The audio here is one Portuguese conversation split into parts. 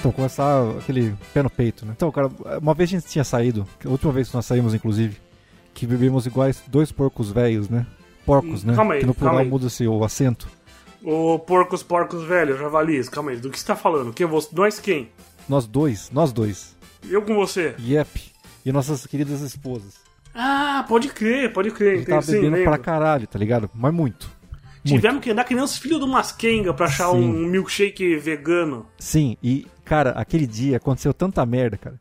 Então, começar aquele pé no peito, né? Então, cara, uma vez a gente tinha saído, a última vez que nós saímos, inclusive, que bebemos iguais dois porcos velhos, né? Porcos, né? Calma aí, que no plural muda-se o acento. Ô, porcos, porcos velhos, javalis, calma aí, do que você tá falando? Que você, nós quem? Nós dois, nós dois. Eu com você? Yep. E nossas queridas esposas. Ah, pode crer, pode A crer, gente tava entendi, sim, bebendo lembro. pra caralho, tá ligado? Mas muito. Muito. Tivemos que andar que nem os filhos do Maskenga pra achar Sim. um milkshake vegano. Sim, e, cara, aquele dia aconteceu tanta merda, cara.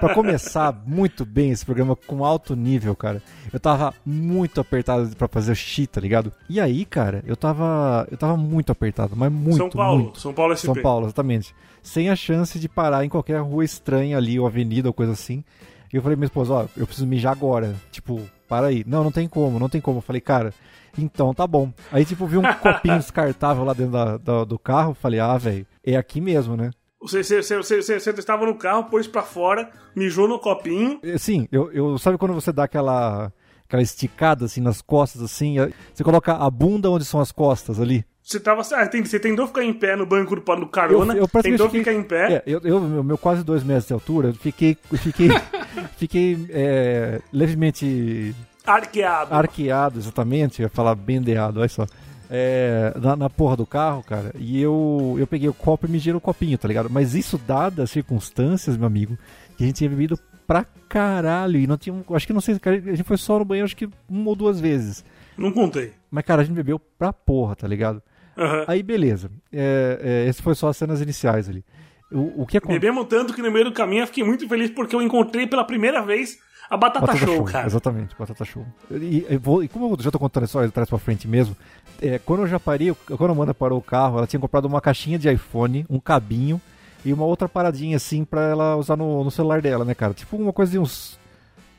pra começar muito bem esse programa com alto nível, cara. Eu tava muito apertado pra fazer o xixi, tá ligado? E aí, cara, eu tava. Eu tava muito apertado, mas muito, São Paulo, muito. São Paulo SP. São Paulo, exatamente. Sem a chance de parar em qualquer rua estranha ali, ou avenida, ou coisa assim. E eu falei pra minha esposa, ó, eu preciso mijar agora. Tipo, para aí. Não, não tem como, não tem como. Eu falei, cara, então tá bom. Aí, tipo, vi um copinho descartável lá dentro da- da- do carro. Falei, ah, velho, é aqui mesmo, né? Você, você, você, você, estava no carro, pôs pra fora, mijou no copinho. Sim, eu, eu sabe quando você dá aquela aquela esticada assim nas costas assim, você coloca a bunda onde são as costas ali. Você tava. Ah, tem- você tentou ficar em pé no banco do, do carona, eu praticamente tentou fiquei- ficar em pé. É, eu, eu meu, quase dois metros de altura, eu fiquei eu fiquei fiquei é, levemente Arqueado. arqueado, exatamente, eu ia falar bendeado, olha só. É, na, na porra do carro, cara, e eu, eu peguei o copo e me girei o copinho, tá ligado? Mas isso dadas as circunstâncias, meu amigo, que a gente tinha bebido pra caralho e não tinha, acho que não sei, cara, a gente foi só no banheiro acho que uma ou duas vezes. Não contei. Mas, cara, a gente bebeu pra porra, tá ligado? Aham. Aí, beleza. É, é, esse foi só as cenas iniciais ali. O, o que aconteceu? Bebemos tanto que no meio do caminho eu fiquei muito feliz porque eu encontrei pela primeira vez a Batata, Show, cara. Exatamente, batata show. E, e vou- e como eu já tô contando a história de trás pra frente mesmo, é, quando eu já parei, quando a Amanda parou o carro, ela tinha comprado uma caixinha de iPhone, um cabinho e uma outra paradinha assim pra ela usar no, no celular dela, né, cara? Tipo uma coisa de uns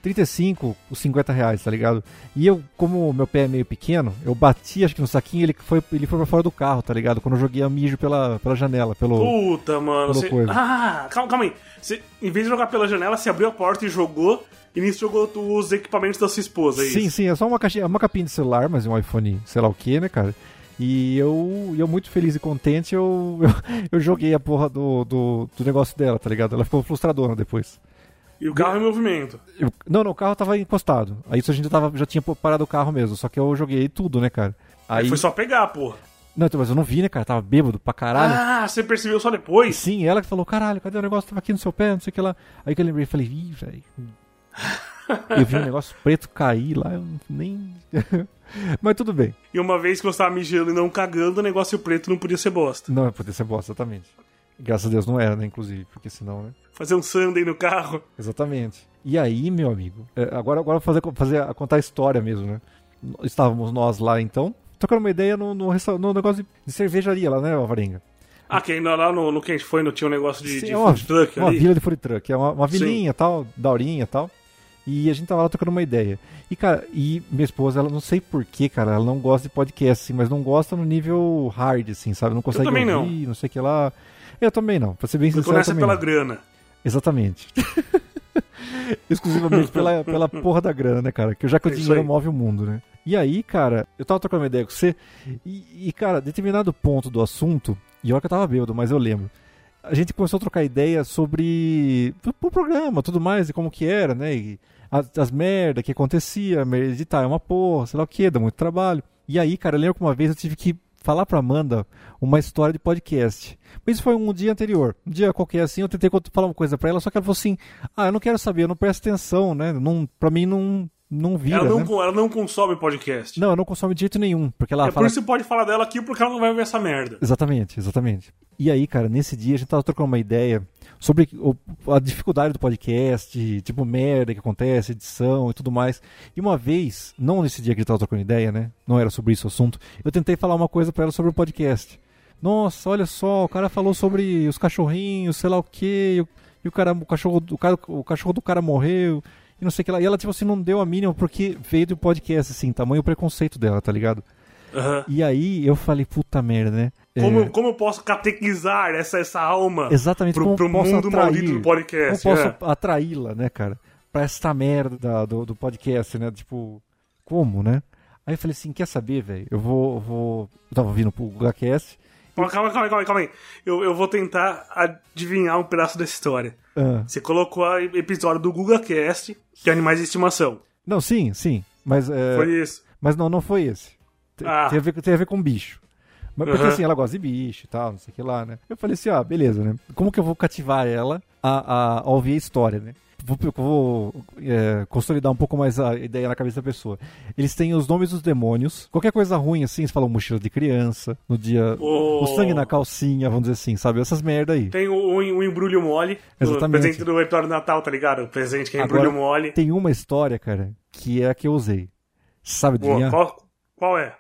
35, uns 50 reais, tá ligado? E eu, como meu pé é meio pequeno, eu bati, acho que no saquinho, ele foi, ele foi pra fora do carro, tá ligado? Quando eu joguei a mijo pela, pela janela, pelo... Puta, mano. Você... coisa. Ah, calma, calma aí. Você, em vez de jogar pela janela, você abriu a porta e jogou. E nisso jogou os equipamentos da sua esposa, é Sim, isso? sim, é só uma caixinha, uma capinha de celular, mas é um iPhone, sei lá o que, né, cara? E eu, eu muito feliz e contente, eu, eu, eu joguei a porra do, do, do negócio dela, tá ligado? Ela ficou frustradona depois. E o carro em movimento. Eu- não, não, o carro tava encostado. Aí isso a gente tava, já tinha parado o carro mesmo, só que eu joguei tudo, né, cara? Aí. Foi só pegar, porra. Não, então, mas eu não vi, né, cara? Tava bêbado pra caralho. Ah, você percebeu só depois? Sim, ela que falou, caralho, cadê o negócio? Tava aqui no seu pé, não sei o que lá. Aí que eu lembrei e falei, ih, velho. eu vi um negócio preto cair lá, eu nem. Mas tudo bem. E uma vez que você tava mijando e não cagando, o negócio preto não podia ser bosta. Não, podia ser bosta, exatamente. Graças a Deus não era, né, inclusive, porque senão, né? Fazer um sundae no carro. Exatamente. E aí, meu amigo, é, agora, agora eu vou fazer, fazer, a- contar a história mesmo, né? Estávamos nós lá, então, trocando uma ideia no, no, no negócio de, cervejaria lá, né, Alvarenga? Ah, que ainda lá no, no que a gente foi, não tinha um negócio de, Sim, de é uma, food truck uma ali? vila de food truck, é uma, uma Sim. vilinha tal, daurinha e tal. E a gente tava lá trocando uma ideia. E, cara, e minha esposa, ela não sei porquê, cara, ela não gosta de podcast, assim, mas não gosta no nível hard, assim, sabe? Não consegue também não. ouvir, não. sei o que lá. Eu também não, pra ser bem Eu sincero, também pela não. grana. Exatamente. Exclusivamente pela, pela porra da grana, né, cara? Que já que o É dinheiro move o mundo, né? E aí, cara, eu tava trocando uma ideia com você, e, e, cara, determinado ponto do assunto, e olha que eu tava bêbado, mas eu lembro. A gente começou a trocar ideia sobre o programa, tudo mais, e como que era, né? E as, as merda que acontecia, merda editar é uma porra, sei lá o que, dá muito trabalho. E aí, cara, eu lembro que uma vez eu tive que falar pra Amanda uma história de podcast. Mas isso foi um dia anterior. Um dia qualquer assim, eu tentei falar uma coisa pra ela, só que ela falou assim: Ah, eu não quero saber, eu não presto atenção, né? Não, pra mim não, não vira. Ela não, né? ela não consome podcast. Não, eu não consome de jeito nenhum. Porque ela é fala. por isso que você pode falar dela aqui, porque ela não vai ver essa merda. Exatamente, exatamente. E aí, cara, nesse dia a gente tava trocando uma ideia sobre o- a dificuldade do podcast, tipo, merda que acontece, edição e tudo mais. E uma vez, não nesse dia que gente tava trocando ideia, né? Não era sobre isso o assunto, eu tentei falar uma coisa pra ela sobre o podcast. Nossa, olha só, o cara falou sobre os cachorrinhos, sei lá o quê, e o, e o cara, o cachorro, o, cara, o cachorro do cara morreu, e não sei o que lá. E ela, tipo assim, não deu a mínima porque veio do podcast, assim, tamanho preconceito dela, tá ligado? Aham. E aí eu falei, puta merda, né? Como, É, como eu posso catequizar essa, essa alma Exatamente, pro, como pro posso mundo atrair, maldito do podcast? Como posso é. atraí-la, né, cara? Pra esta merda da- do, do podcast, né? Tipo, como, né? Aí eu falei assim, quer saber, velho? Eu vou, eu vou... Eu tava ouvindo o GugaCast Calma, calma, calma, calma, calma aí. Eu, eu vou tentar adivinhar um pedaço dessa história. Ah. Você colocou o episódio do GugaCast, que é Animais de Estimação. Não, sim, sim. Mas, é, Foi isso. mas não, não foi esse. Tem, Ah. tem a, ver, tem a ver com bicho. Mas porque Uhum. assim, ela gosta de bicho e tal, não sei o que lá, né? Eu falei assim, ah, beleza, né? Como que eu vou cativar ela a, a, a ouvir a história, né? Vou, vou é, consolidar um pouco mais a ideia na cabeça da pessoa. Eles têm os nomes dos demônios. Qualquer coisa ruim, assim, eles falam mochila de criança, no dia. O- O sangue na calcinha, vamos dizer assim, sabe? Essas merda aí. Tem o, o, o embrulho mole. Exatamente. O presente do do Natal, tá ligado? O presente que é Agora- embrulho mole. Tem uma história, cara, que é a que eu usei. Sabe adivinhar? qual, qual é?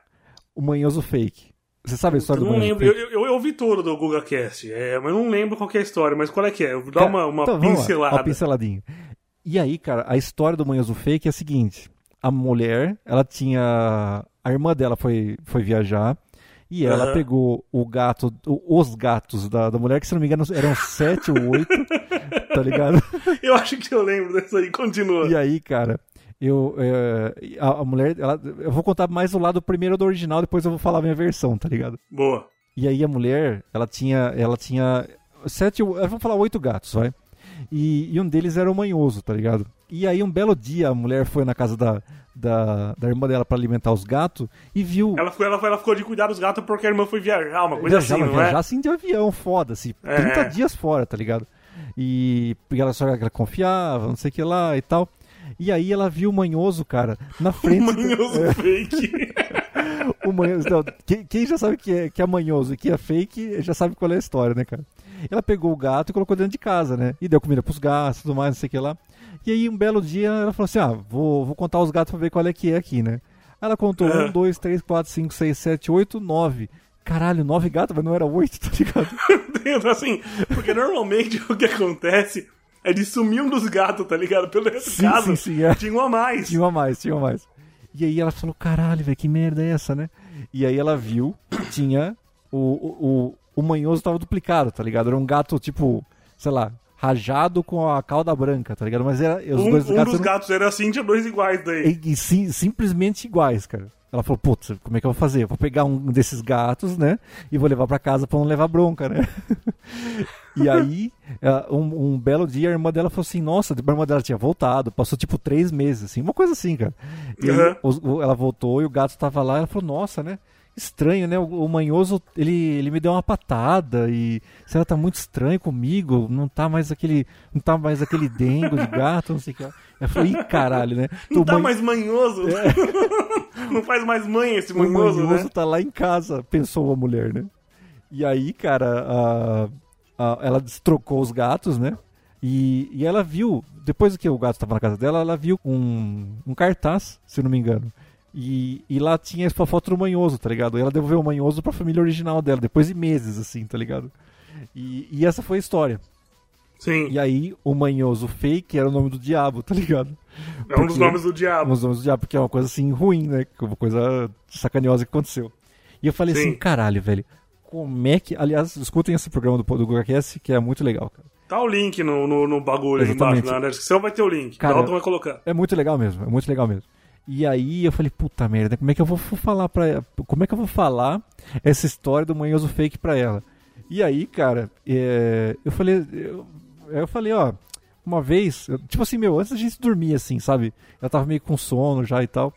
O manhoso fake. Você sabe a história Eu do não manhoso lembro. fake? Eu, eu, eu ouvi todo do GugaCast, é, mas eu não lembro qual que é a história. Mas qual é que é? Dá uma, uma Então, vamos lá, pincelada. Uma pinceladinha. E aí, cara, a história do Manhoso Fake é a seguinte: a mulher, ela tinha. A irmã dela foi, foi viajar. E ela Aham. pegou o gato, os gatos da, da mulher, que se não me engano eram sete ou oito, tá ligado? Eu acho que eu lembro dessa aí. Continua. E aí, cara, eu. é, a, a mulher, ela, eu vou contar mais o lado primeiro do original, depois eu vou falar a minha versão, tá ligado? Boa. E aí a mulher, ela tinha, ela tinha sete, vamos falar oito gatos, vai. E, e um deles era o manhoso, tá ligado? E aí um belo dia a mulher foi na casa da, da, da irmã dela pra alimentar os gatos e viu Ela ficou, ela, ela ficou de cuidar dos gatos porque a irmã foi viajar, uma coisa viajar, assim, não é? viajar assim de avião, foda, assim, É. 30 dias fora, tá ligado? E porque ela só ela confiava, não sei o que lá e tal. E aí ela viu o manhoso, cara, na frente. do- Manhoso fake. o manhoso, não, quem, quem já sabe que é, que é manhoso e que é fake, já sabe qual é a história, né, cara? Ela pegou o gato e colocou dentro de casa, né? E deu comida pros gatos e tudo mais, não sei o que lá. E aí, um belo dia, ela falou assim: ah, vou, vou contar os gatos pra ver qual é que é aqui, né? Aí Ela contou Ah. um, dois, três, quatro, cinco, seis, sete, oito, nove. Caralho, nove gatos, mas não era oito, tá ligado? Assim, porque normalmente o que acontece é de sumir um dos gatos, tá ligado? Pelo Sim, caso, sim, sim, é. tinha um a mais. Tinha uma a mais, tinha uma a mais. E aí ela falou, caralho, velho, que merda é essa, né? E aí ela viu que tinha o, o, o, o manhoso tava duplicado, tá ligado? Era um gato, tipo, sei lá, rajado com a cauda branca, tá ligado? Mas era, os Um, dois um gatos dos eram gatos era assim, tinha dois iguais daí. e- e sim- simplesmente iguais, cara. Ela falou, putz, como é que eu vou fazer? Eu vou pegar um desses gatos, né? E vou levar pra casa pra não levar bronca, né? e aí, eh, um, um belo dia, a irmã dela falou assim, nossa, a irmã dela tinha voltado, passou tipo três meses, assim, uma coisa assim, cara. E Uhum. o- ela voltou e o gato tava lá, ela falou, nossa, né? Estranho, né? O, o manhoso, ele, ele me deu uma patada e se ela tá muito estranho comigo, não tá mais aquele, não tá mais aquele dengo de gato, não sei o que. Ela falou, ih, caralho, né? Não O tá man- mais manhoso. não faz mais mãe esse o manhoso, manhoso né? tá lá em casa, pensou a mulher, né? E aí, cara, a- a- ela destrocou os gatos, né? E, e ela viu, depois que o gato estava na casa dela, ela viu um, um cartaz, se não me engano. E, e lá tinha a foto do manhoso, tá ligado? E ela devolveu o manhoso pra família original dela, depois de meses, assim, tá ligado? E, e essa foi a história. Sim, E aí, o manhoso fake era o nome do diabo, tá ligado? é um dos nomes do diabo. os nomes do diabo, porque é uma coisa assim ruim, né? Que é Uma coisa sacaniosa que aconteceu. E eu falei Sim. assim, caralho, velho, como é que. Aliás, escutem esse programa do, do GugaCast, que é muito legal, cara. Tá o link no, no, no bagulho Exatamente. embaixo, na descrição vai ter o link. Cara, Dalton vai colocar. É muito legal mesmo, é muito legal mesmo. E aí eu falei, puta merda, como é que eu vou falar pra ela? Como é que eu vou falar essa história do manhoso fake pra ela? E aí, cara, é, eu falei. Eu, eu falei, ó, uma vez, eu- tipo assim, meu, antes da gente dormir, assim, sabe? Eu tava meio com sono já e tal.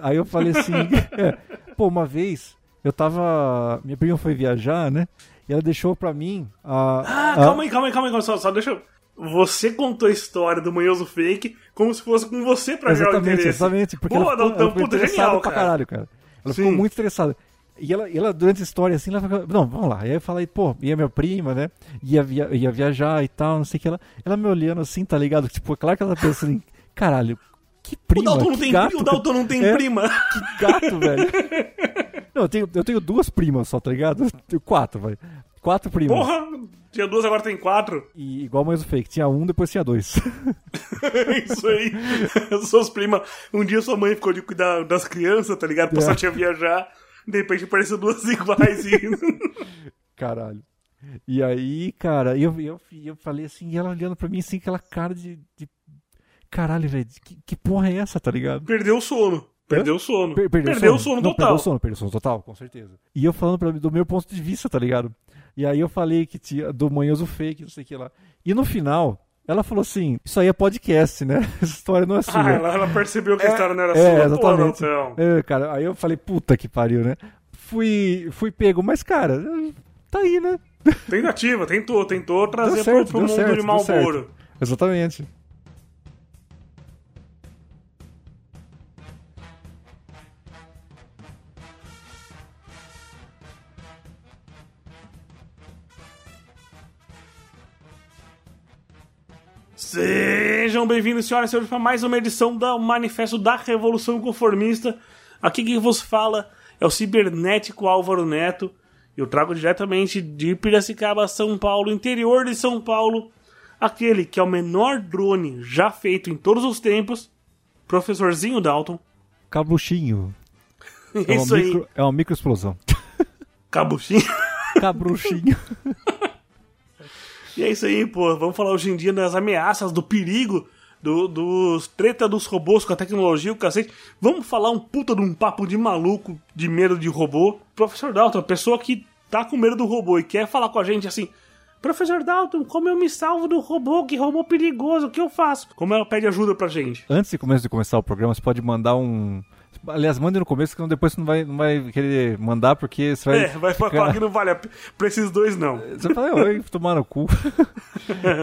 Aí eu falei assim, é, pô, uma vez eu tava. Minha prima foi viajar, né? E ela deixou pra mim a. Ah, a- calma aí, calma aí, calma aí. Só, só deixa eu... Você contou a história do manhoso fake como se fosse com você pra gerar o interesse. exatamente. Porque Boa, ela ficou, Dalton, ela ficou genial, pra cara. caralho, cara. Ela Sim. ficou muito interessada. E ela, e ela, durante a história, assim, ela não, vamos lá. Aí eu falei, pô, ia minha prima, né? Ia, via, ia viajar e tal, não sei o que. Ela, ela me olhando assim, tá ligado? Tipo, é claro que ela tá pensando em, caralho, que O prima, Dalton não tem, gato, o Dalton não tem É. prima. que gato, velho. Não, eu tenho, eu tenho duas primas só, tá ligado? Eu tenho quatro, vai. Quatro primas. Porra, tinha duas, agora tem quatro. E igual mais o fake, tinha um, depois tinha dois. Isso aí. Suas primas. Um dia sua mãe ficou de cuidar das crianças, tá ligado? Passou É. tinha viajar. De repente apareceu duas iguais e. Caralho. E aí, cara, eu, eu, eu falei assim, e ela olhando pra mim assim, aquela cara de. de... Caralho, velho, que, que porra é essa, tá ligado? Perdeu o sono. Perdeu o sono. Per- perdeu, perdeu o o sono Não, total. Perdeu o sono, perdeu o sono total, com certeza. E eu falando pra, do meu ponto de vista, tá ligado? E aí eu falei que tinha do manhoso fake, não sei o que lá. E no final, ela falou assim: Isso aí é podcast, né? Essa história não é sua. Ah, ela, ela percebeu que a história não era é, sua. exatamente. Pô, não, não. É, cara, aí eu falei, puta que pariu, né? Fui, fui pego, mas, cara, tá aí, né? Tentativa, tentou, tentou trazer Deu certo, pro, pro mundo certo, de Malboro. Exatamente. Sejam bem-vindos, senhoras e senhores, para mais uma edição do Manifesto da Revolução Conformista. Aqui quem vos fala é o cibernético Álvaro Neto. Eu trago diretamente de Piracicaba, São Paulo, interior de São Paulo, aquele que é o menor drone já feito em todos os tempos, professorzinho Dalton. Cabruchinho. É uma, Isso aí, micro, é uma microexplosão. cabuchinho. Cabruchinho. E é isso aí, pô. Vamos falar hoje em dia das ameaças, do perigo, do, dos treta dos robôs com a tecnologia, o cacete. Vamos falar um puta de um papo de maluco, de medo de robô. Professor Dalton, a pessoa que tá com medo do robô e quer falar com a gente assim. Professor Dalton, como eu me salvo do robô? Que robô perigoso, o que eu faço? Como ela pede ajuda pra gente? Antes de começar, de começar o programa, você pode mandar um. Aliás, mande no começo, que depois você não vai, não vai querer mandar, porque você vai. É, vai ficar- falar que não vale a pena. Pra esses dois, não. Você fala, oi, tomar no cu.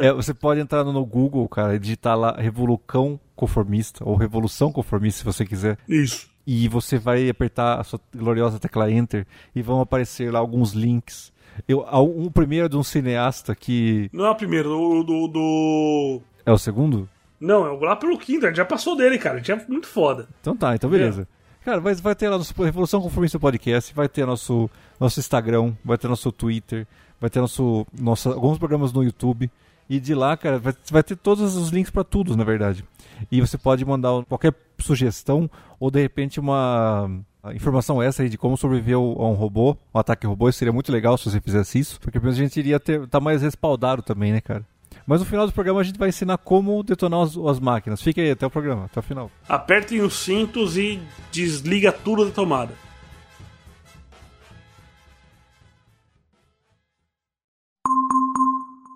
É, você pode entrar no Google, cara, e digitar lá Revolucão Conformista, ou Revolução Conformista, se você quiser. Isso. E você vai apertar a sua gloriosa tecla Enter e vão aparecer lá alguns links. Eu, um primeiro é de um cineasta que. Não é o primeiro, do. do, do... É o segundo? Não, é lá pelo quinto, a gente já passou dele, cara. A gente é muito foda. Então tá, então beleza. Cara, vai, vai ter lá nosso Revolução Conformista Podcast, vai ter nosso, nosso Instagram, vai ter nosso Twitter, vai ter nosso, nosso, alguns programas no YouTube. E de lá, cara, vai, vai ter todos os links pra tudo, na verdade. E você pode mandar qualquer sugestão ou de repente uma informação extra aí de como sobreviver a um robô, um ataque robô. Isso seria muito legal se você fizesse isso, porque pelo menos a gente iria ter, tá mais respaldado também, né, cara? Mas no final do programa a gente vai ensinar como detonar as, as máquinas. Fica aí até o programa, até o final. Apertem os cintos e desliga tudo da tomada.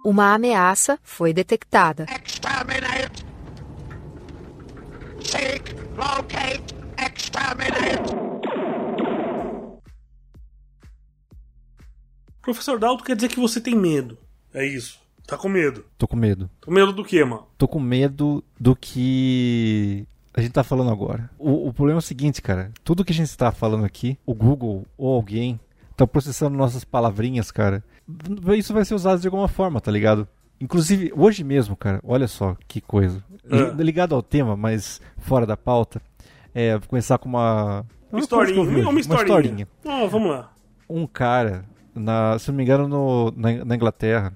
Uma ameaça foi detectada. Exterminate! Seek, locate, exterminate! Professor Dalton quer dizer que você tem medo. É isso. Tá com medo. Tô com medo. Com medo do quê, mano? Tô com medo do que a gente tá falando agora. O, o problema é o seguinte, cara. Tudo que a gente tá falando aqui, o Google ou alguém tá processando nossas palavrinhas, cara. Isso vai ser usado de alguma forma, tá ligado? Inclusive, hoje mesmo, cara, olha só que coisa. Ah. Ligado ao tema, mas fora da pauta. É, vou começar com uma. uma historinha. que eu vejo, Uma, historinha. Ah, vamos lá. um cara, na, se não me engano, no- na, na Inglaterra,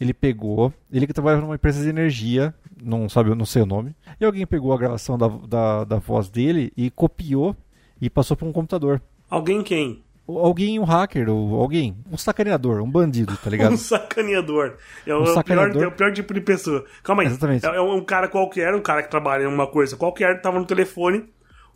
ele pegou, ele que trabalha numa empresa de energia, não sabe, não sei o nome, e alguém pegou a gravação da, da, da voz dele e copiou e passou para um computador. Alguém quem? Alguém, um hacker, ou alguém, um sacaneador, um bandido, tá ligado? Um sacaneador. É o, Um sacaneador. Pior, é o pior tipo de pessoa. Calma aí. Exatamente. É, é um cara qualquer, um cara que trabalha em uma coisa qualquer, tava no telefone.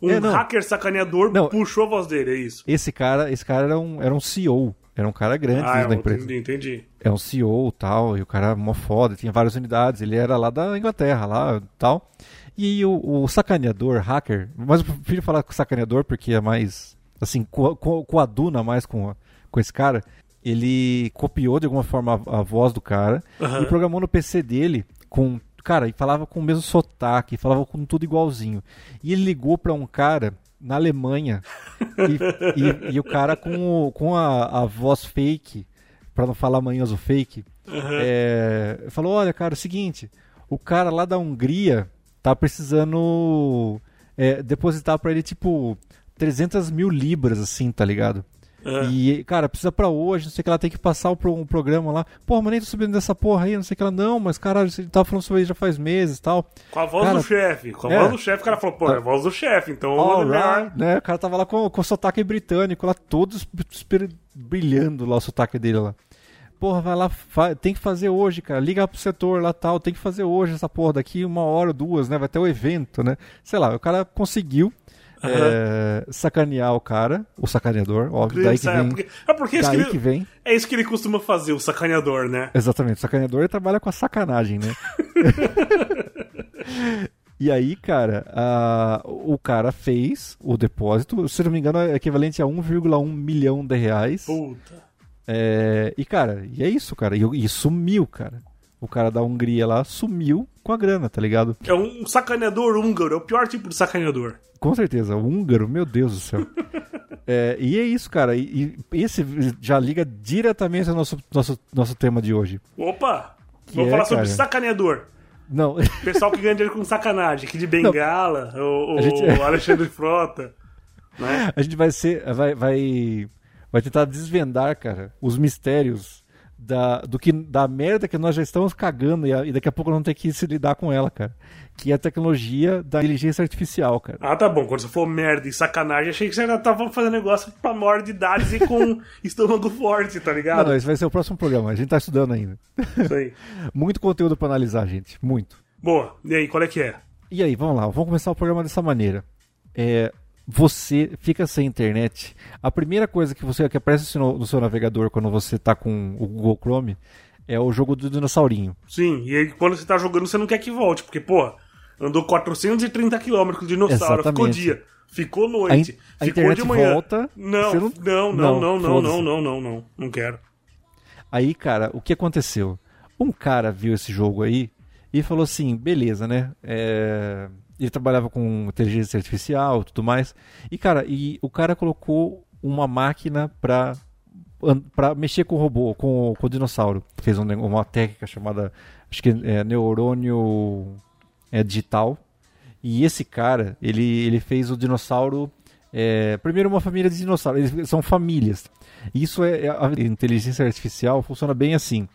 Um É, hacker sacaneador Não. puxou a voz dele, é isso. Esse cara, esse cara era um, era um CEO, era um cara grande Ah, dentro da empresa. entendi, entendi. é um CEO tal, e o cara é mó foda, tinha várias unidades, ele era lá da Inglaterra, lá tal. E o, o sacaneador, hacker, mas eu prefiro falar com sacaneador porque é mais, assim, co, co, coaduna mais com, com esse cara. Ele copiou de alguma forma a, a voz do cara Aham. e programou no PC dele com. Cara, e falava com o mesmo sotaque, falava com tudo igualzinho. E ele ligou pra um cara na Alemanha e, e- e o cara com, o- com a, a voz fake, pra não falar manhoso fake, é, falou: Olha, cara, é o seguinte, o cara lá da Hungria tá precisando é, depositar pra ele tipo 300 mil libras, assim, tá ligado? Ah. E, cara, precisa pra hoje, não sei o que ela tem que passar pro um programa lá. Porra, mas nem tô sabendo dessa porra aí, não sei o que ela. Não, mas caralho, você tava falando sobre isso já faz meses e tal. Com a voz Cara, do chefe. Com a é. voz do chefe, o cara falou, pô, é a voz do chefe, então é melhor. Alright, né? O cara tava lá com, com o sotaque britânico, lá todo esper- brilhando lá o sotaque dele lá. Porra, vai lá, tem que fazer hoje, cara. Liga pro setor lá tal, tem que fazer hoje essa porra daqui uma hora, duas, né? Vai ter o evento, né? Sei lá, o cara conseguiu é, sacanear o cara, o sacaneador, óbvio, daí que É, vem, porque, é porque é isso que ele, que vem. é isso que ele costuma fazer, o sacaneador, né? Exatamente, o sacaneador ele trabalha com a sacanagem, né? e aí, cara, a- o cara fez o depósito, se não me engano, é equivalente a 1,1 milhão de reais. Puta. É, e, cara, e é isso, cara. E, e sumiu, cara. O cara da Hungria lá sumiu com a grana, tá ligado? É um sacaneador húngaro, é o pior tipo de sacaneador. Com certeza, o húngaro, meu Deus do céu. É, e é isso, cara. E, e esse já liga diretamente ao nosso, nosso, nosso tema de hoje. Opa! Que Vamos é, falar sobre cara? sacaneador. Não, Pessoal que ganha dinheiro com sacanagem, aqui de Bengala, o, gente- Alexandre Frota. Né? a gente vai ser. Vai, vai, vai tentar desvendar, cara, os mistérios da, do que, da merda que nós já estamos cagando e, a- e daqui a pouco não ter que se lidar com ela, cara. Que é a tecnologia da inteligência artificial, cara. Ah, tá bom. Quando você for merda e sacanagem, achei que você já tava fazendo negócio pra maior de idades e com estômago forte, tá Não, ligado? não, esse vai ser o próximo programa. A gente tá estudando ainda. Isso aí. Muito conteúdo pra analisar, gente. Muito. Boa. E aí, qual é que é? E aí, vamos lá, vamos começar o programa dessa maneira. É, você fica sem internet. A primeira coisa que você que aparece no, no seu navegador quando você tá com o Google Chrome é o jogo do dinossaurinho. Sim, e aí quando você tá jogando, você não quer que volte, porque, pô, andou 430 km com o dinossauro, ficou Exatamente. dia, ficou A, noite, in- a ficou de manhã. volta. Não, não, não, não, não, não, foda-se. não, não, não, não quero. Aí, cara, o que aconteceu? Um cara viu esse jogo aí e falou assim: beleza, né? É, Ele trabalhava com inteligência artificial tudo mais. E, cara, e o cara colocou uma máquina pra, an- pra mexer com o robô, com, com o dinossauro. Fez um uma técnica chamada, acho que é neurônio é, digital. E esse cara, ele, ele fez o dinossauro. é, primeiro, uma família de dinossauros. Eles são famílias. Isso é. é- A inteligência artificial funciona bem assim.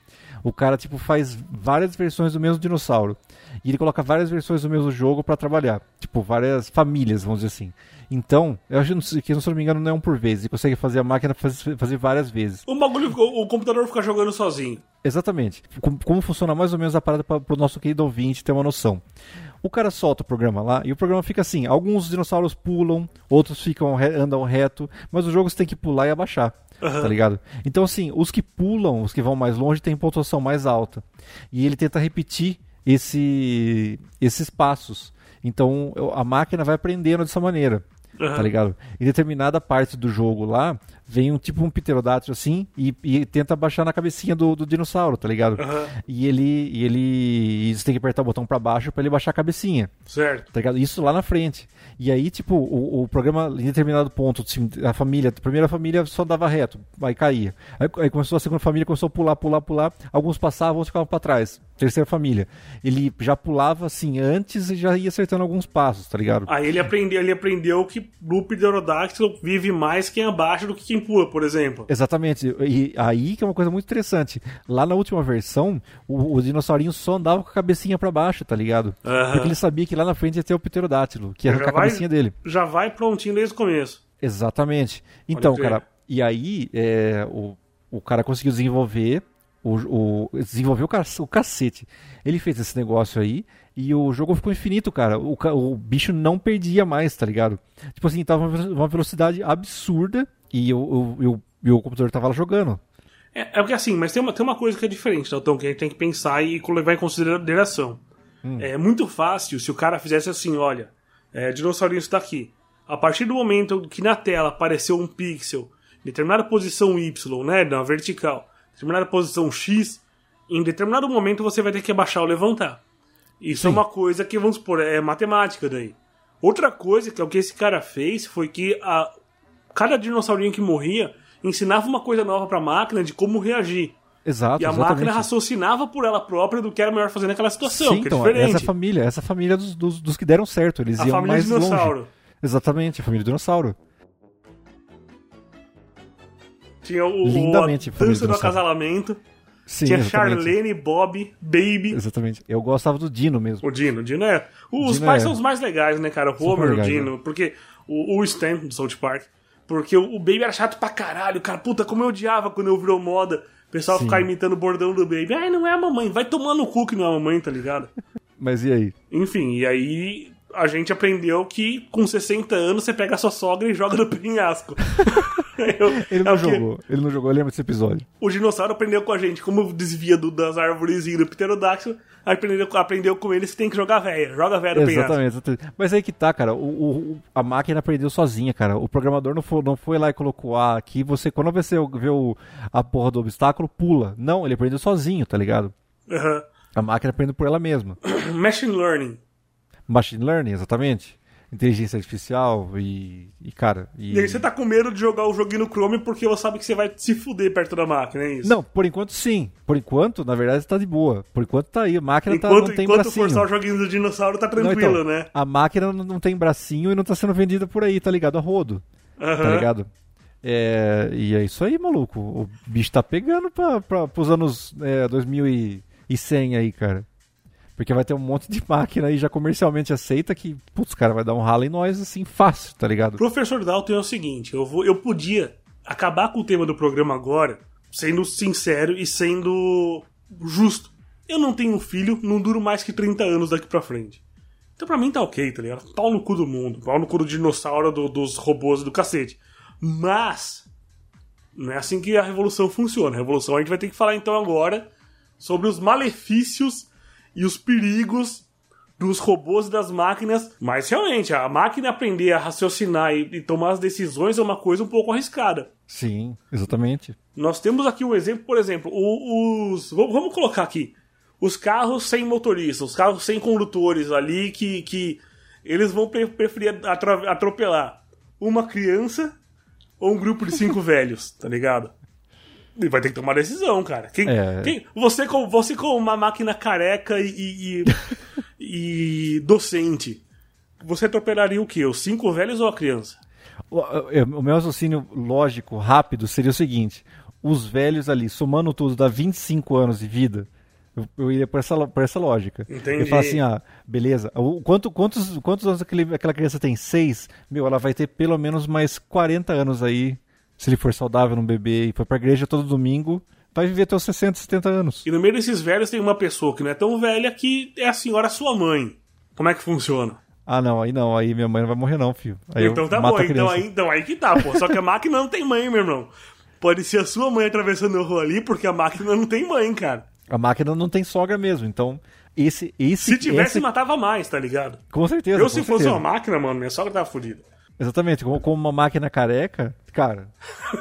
O cara, tipo, faz várias versões do mesmo dinossauro. E ele coloca várias versões do mesmo jogo pra trabalhar. Tipo, várias famílias, vamos dizer assim. Então, eu acho que, se eu não me engano, não é um por vez. Ele consegue fazer a máquina fazer, várias vezes. O bagulho, o, computador fica jogando sozinho. Exatamente. Como, como funciona mais ou menos a parada para o nosso querido ouvinte ter uma noção. O cara solta o programa lá e o programa fica assim: alguns dinossauros pulam, outros ficam andam reto, mas o jogo você tem que pular e abaixar. Tá ligado? Então, assim, os que pulam, os que vão mais longe, têm pontuação mais alta. E ele tenta repetir esse, esses passos. Então, eu- a máquina vai aprendendo dessa maneira. Aham. Tá ligado? Em determinada parte do jogo lá, vem um tipo um pterodátilo assim e, e tenta baixar na cabecinha do, do dinossauro, tá ligado? Aham. E ele. E ele. E você tem que apertar o botão pra baixo pra ele baixar a cabecinha. Certo. Tá ligado? Isso lá na frente. E aí, tipo, o, o programa, em determinado ponto, assim, a família, a primeira família só dava reto, aí caía. Aí, aí começou a segunda família, começou a pular, pular, pular. Alguns passavam, outros ficavam pra trás. Terceira família. Ele já pulava assim antes e já ia acertando alguns passos, tá ligado? Aí ele aprendeu, ele aprendeu que no pterodáctilo vive mais quem abaixo do que quem pula, por exemplo. Exatamente. E aí que é uma coisa muito interessante. Lá na última versão, o, o dinossaurinho só andava com a cabecinha pra baixo, tá ligado? Porque ele sabia que lá na frente ia ter o pterodátilo, que ia arrancar a vai- cabecinha dele. Já vai prontinho desde o começo. Exatamente. Então, cara, e aí é, o, o cara conseguiu desenvolver, o, o, desenvolveu o cac- o cacete. Ele fez esse negócio aí e o jogo ficou infinito, cara. O, o bicho não perdia mais, tá ligado? Tipo assim, tava uma velocidade absurda e o, o, o, o computador tava lá jogando. É, é porque assim, mas tem uma, tem uma coisa que é diferente, Dalton, que a gente tem que pensar e levar em consideração. É muito fácil se o cara fizesse assim, olha, é, dinossaurinho está aqui. A partir do momento que na tela apareceu um pixel, em determinada posição Y, né, na vertical, determinada posição X, em determinado momento você vai ter que abaixar ou levantar. Isso é Sim. uma coisa que, vamos supor, é matemática daí. Outra coisa que é o que esse cara fez foi que a, cada dinossaurinho que morria ensinava uma coisa nova pra máquina de como reagir. Exato, E a exatamente. máquina raciocinava por ela própria do que era melhor fazer naquela situação, Sim, é então, diferente. essa família, essa família dos, dos, dos que deram certo, eles a iam família mais dinossauro. longe. Exatamente, a família do dinossauro. Tinha o, Lindamente, o a dança do dinossauro. acasalamento. Sim, tinha exatamente. Charlene, Bob, Baby. Exatamente. Eu gostava do Dino mesmo. O Dino, o Dino é. Os Dino pais é- são os mais legais, né, cara? O Homer, legais, o Dino. Porque o, o Stan do South Park. Porque o, Baby era chato pra caralho, cara. Puta, como eu odiava quando eu virou moda. O pessoal Sim. ficar imitando o bordão do Baby. Ai, não é a mamãe. Vai tomar no cu que não é a mamãe, tá ligado? Mas e aí? Enfim, e aí a gente aprendeu que com 60 anos você pega a sua sogra e joga no penhasco. Eu- Ele é não que- jogou, ele não jogou, eu lembro desse episódio. O dinossauro aprendeu com a gente como desvia do- das árvores do pterodáctilo, aprendeu, aprendeu com eles que tem que jogar velha. Joga velha no penhasco. Exatamente, exatamente. Mas aí que tá, cara. O, o- a máquina aprendeu sozinha, cara. O programador não foi, não foi lá e colocou A aqui. Você, quando você vê o, a porra do obstáculo, pula. Não, ele aprendeu sozinho, tá ligado? Aham. A máquina aprende por ela mesma. Machine Learning. Machine Learning, exatamente. Inteligência artificial e, e cara. E... E aí você tá com medo de jogar o joguinho no Chrome porque você sabe que você vai se fuder perto da máquina, é isso? Não, por enquanto sim. Por enquanto, na verdade, tá de boa. Por enquanto tá aí. A máquina tá, Enquanto, não tem enquanto bracinho. forçar o joguinho do dinossauro, tá Não, tranquilo, então, né? A máquina não não tem bracinho e não tá sendo vendida por aí, tá ligado? A rodo. tá Aham. ligado? É, e é isso aí, maluco. O bicho tá pegando pra, pra, pros anos é, 2100 aí, cara. Porque vai ter um monte de máquina aí já comercialmente aceita que, putz, cara, vai dar um ralo em nós assim fácil, tá ligado? Professor Dalton é o seguinte, eu, vou, eu podia acabar com o tema do programa agora, sendo sincero e sendo justo. Eu não tenho filho, não duro mais que 30 anos daqui pra frente. Então pra mim tá ok, tá ligado? Pau no cu do mundo, pau no cu do dinossauro, do- dos robôs do cacete. Mas, não é assim que a revolução funciona. A revolução a gente vai ter que falar então agora sobre os malefícios e os perigos dos robôs e das máquinas. Mas realmente, a máquina aprender a raciocinar e, e tomar as decisões é uma coisa um pouco arriscada. Sim, exatamente. Nós temos aqui um exemplo, por exemplo, os. Vamos colocar aqui. Os carros sem motorista, os carros sem condutores ali que, que eles vão pre- preferir atropelar uma criança ou um grupo de cinco velhos, tá ligado? E vai ter que tomar decisão, cara. Quem, É. quem- você, com, você com uma máquina careca e, e, e- docente, você atropelaria o quê? Os cinco velhos ou a criança? O, o- o meu raciocínio lógico, rápido, seria o seguinte: os velhos ali, somando tudo, dá 25 anos de vida. Eu, eu iria por essa, por essa lógica. Entendi. Eu falo assim, ah, beleza. O, quanto, quantos, quantos anos aquele, aquela criança tem? Seis? Meu, ela vai ter pelo menos mais 40 anos aí, se ele for saudável, num bebê, e for pra igreja todo domingo, vai viver até os 60, 70 anos. E no meio desses velhos tem uma pessoa que não é tão velha que é a senhora sua mãe. Como é que funciona? Ah, não, aí não, aí minha mãe não vai morrer não, filho. Aí então tá bom, então aí, então aí que tá, pô. Só que a máquina não tem mãe, meu irmão. Pode ser a sua mãe atravessando a rua ali, porque a máquina não tem mãe, cara. A máquina não tem sogra mesmo, então esse... esse Se tivesse, esse- matava mais, tá ligado? Com certeza, Eu, se fosse certeza. uma máquina, mano, minha sogra tava fodida. Exatamente, como, como uma máquina careca, cara,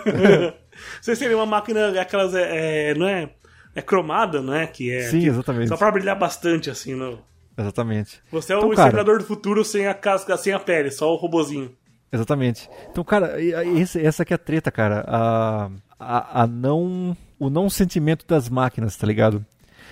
Você seria uma máquina, aquelas, é, é, não é? É cromada, não é? Que é Sim, que- exatamente. Só pra brilhar bastante, assim, no... exatamente. Você é Então, o cara, Exterminador do Futuro sem a casca, sem a pele, só o robozinho. Exatamente. Então, cara, esse- essa que é a treta, cara. A, a, a não. O não sentimento das máquinas, tá ligado?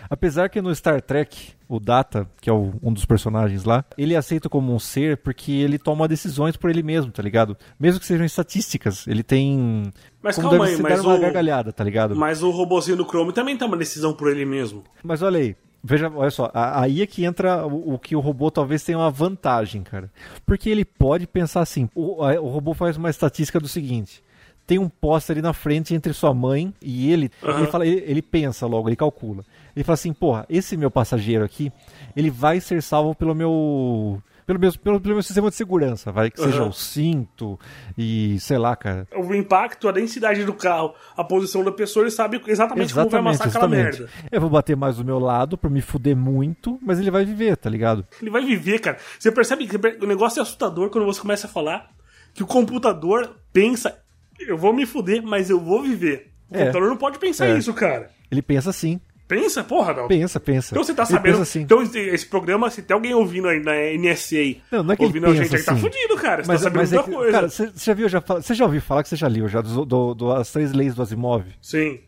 Apesar que no Star Trek, o Data, que é o- um dos personagens lá, ele é aceito como um ser porque ele toma decisões por ele mesmo, tá ligado? Mesmo que sejam estatísticas, ele tem. Mas como calma deve aí, mas dar uma o- gargalhada, tá ligado? Mas o robozinho do Chrome também toma decisão por ele mesmo. Mas olha aí, veja, olha só, aí é que entra o, o que o robô talvez tenha uma vantagem, cara. Porque ele pode pensar assim, o, o robô faz uma estatística do seguinte. Tem um poste ali na frente entre sua mãe e ele. Aham. Ele, fala, ele, ele pensa logo, ele calcula. Ele fala assim, porra, esse meu passageiro aqui, ele vai ser salvo pelo meu. Pelo meu, pelo, pelo meu sistema de segurança, vai que seja Aham. o cinto e sei lá, cara. O impacto, a densidade do carro, a posição da pessoa, ele sabe exatamente, como vai amassar aquela merda. Eu vou bater mais do meu lado pra me fuder muito, mas ele vai viver, tá ligado? Ele vai viver, cara. Você percebe que o negócio é assustador quando você começa a falar que o computador pensa, eu vou me fuder, mas eu vou viver. O É. computador não pode pensar É. isso, cara. Ele pensa assim. Pensa, porra, não. Pensa, pensa. Então você tá sabendo. assim. Então esse- programa, se tem alguém ouvindo aí na NSA, Não, não é que ouvindo a gente aí, tá assim. fudido, cara. Você mas, tá sabendo mas é que, coisa. cara, você já viu, já, você já ouviu falar que você já leu já do, do- do- as três leis do Asimov? Sim.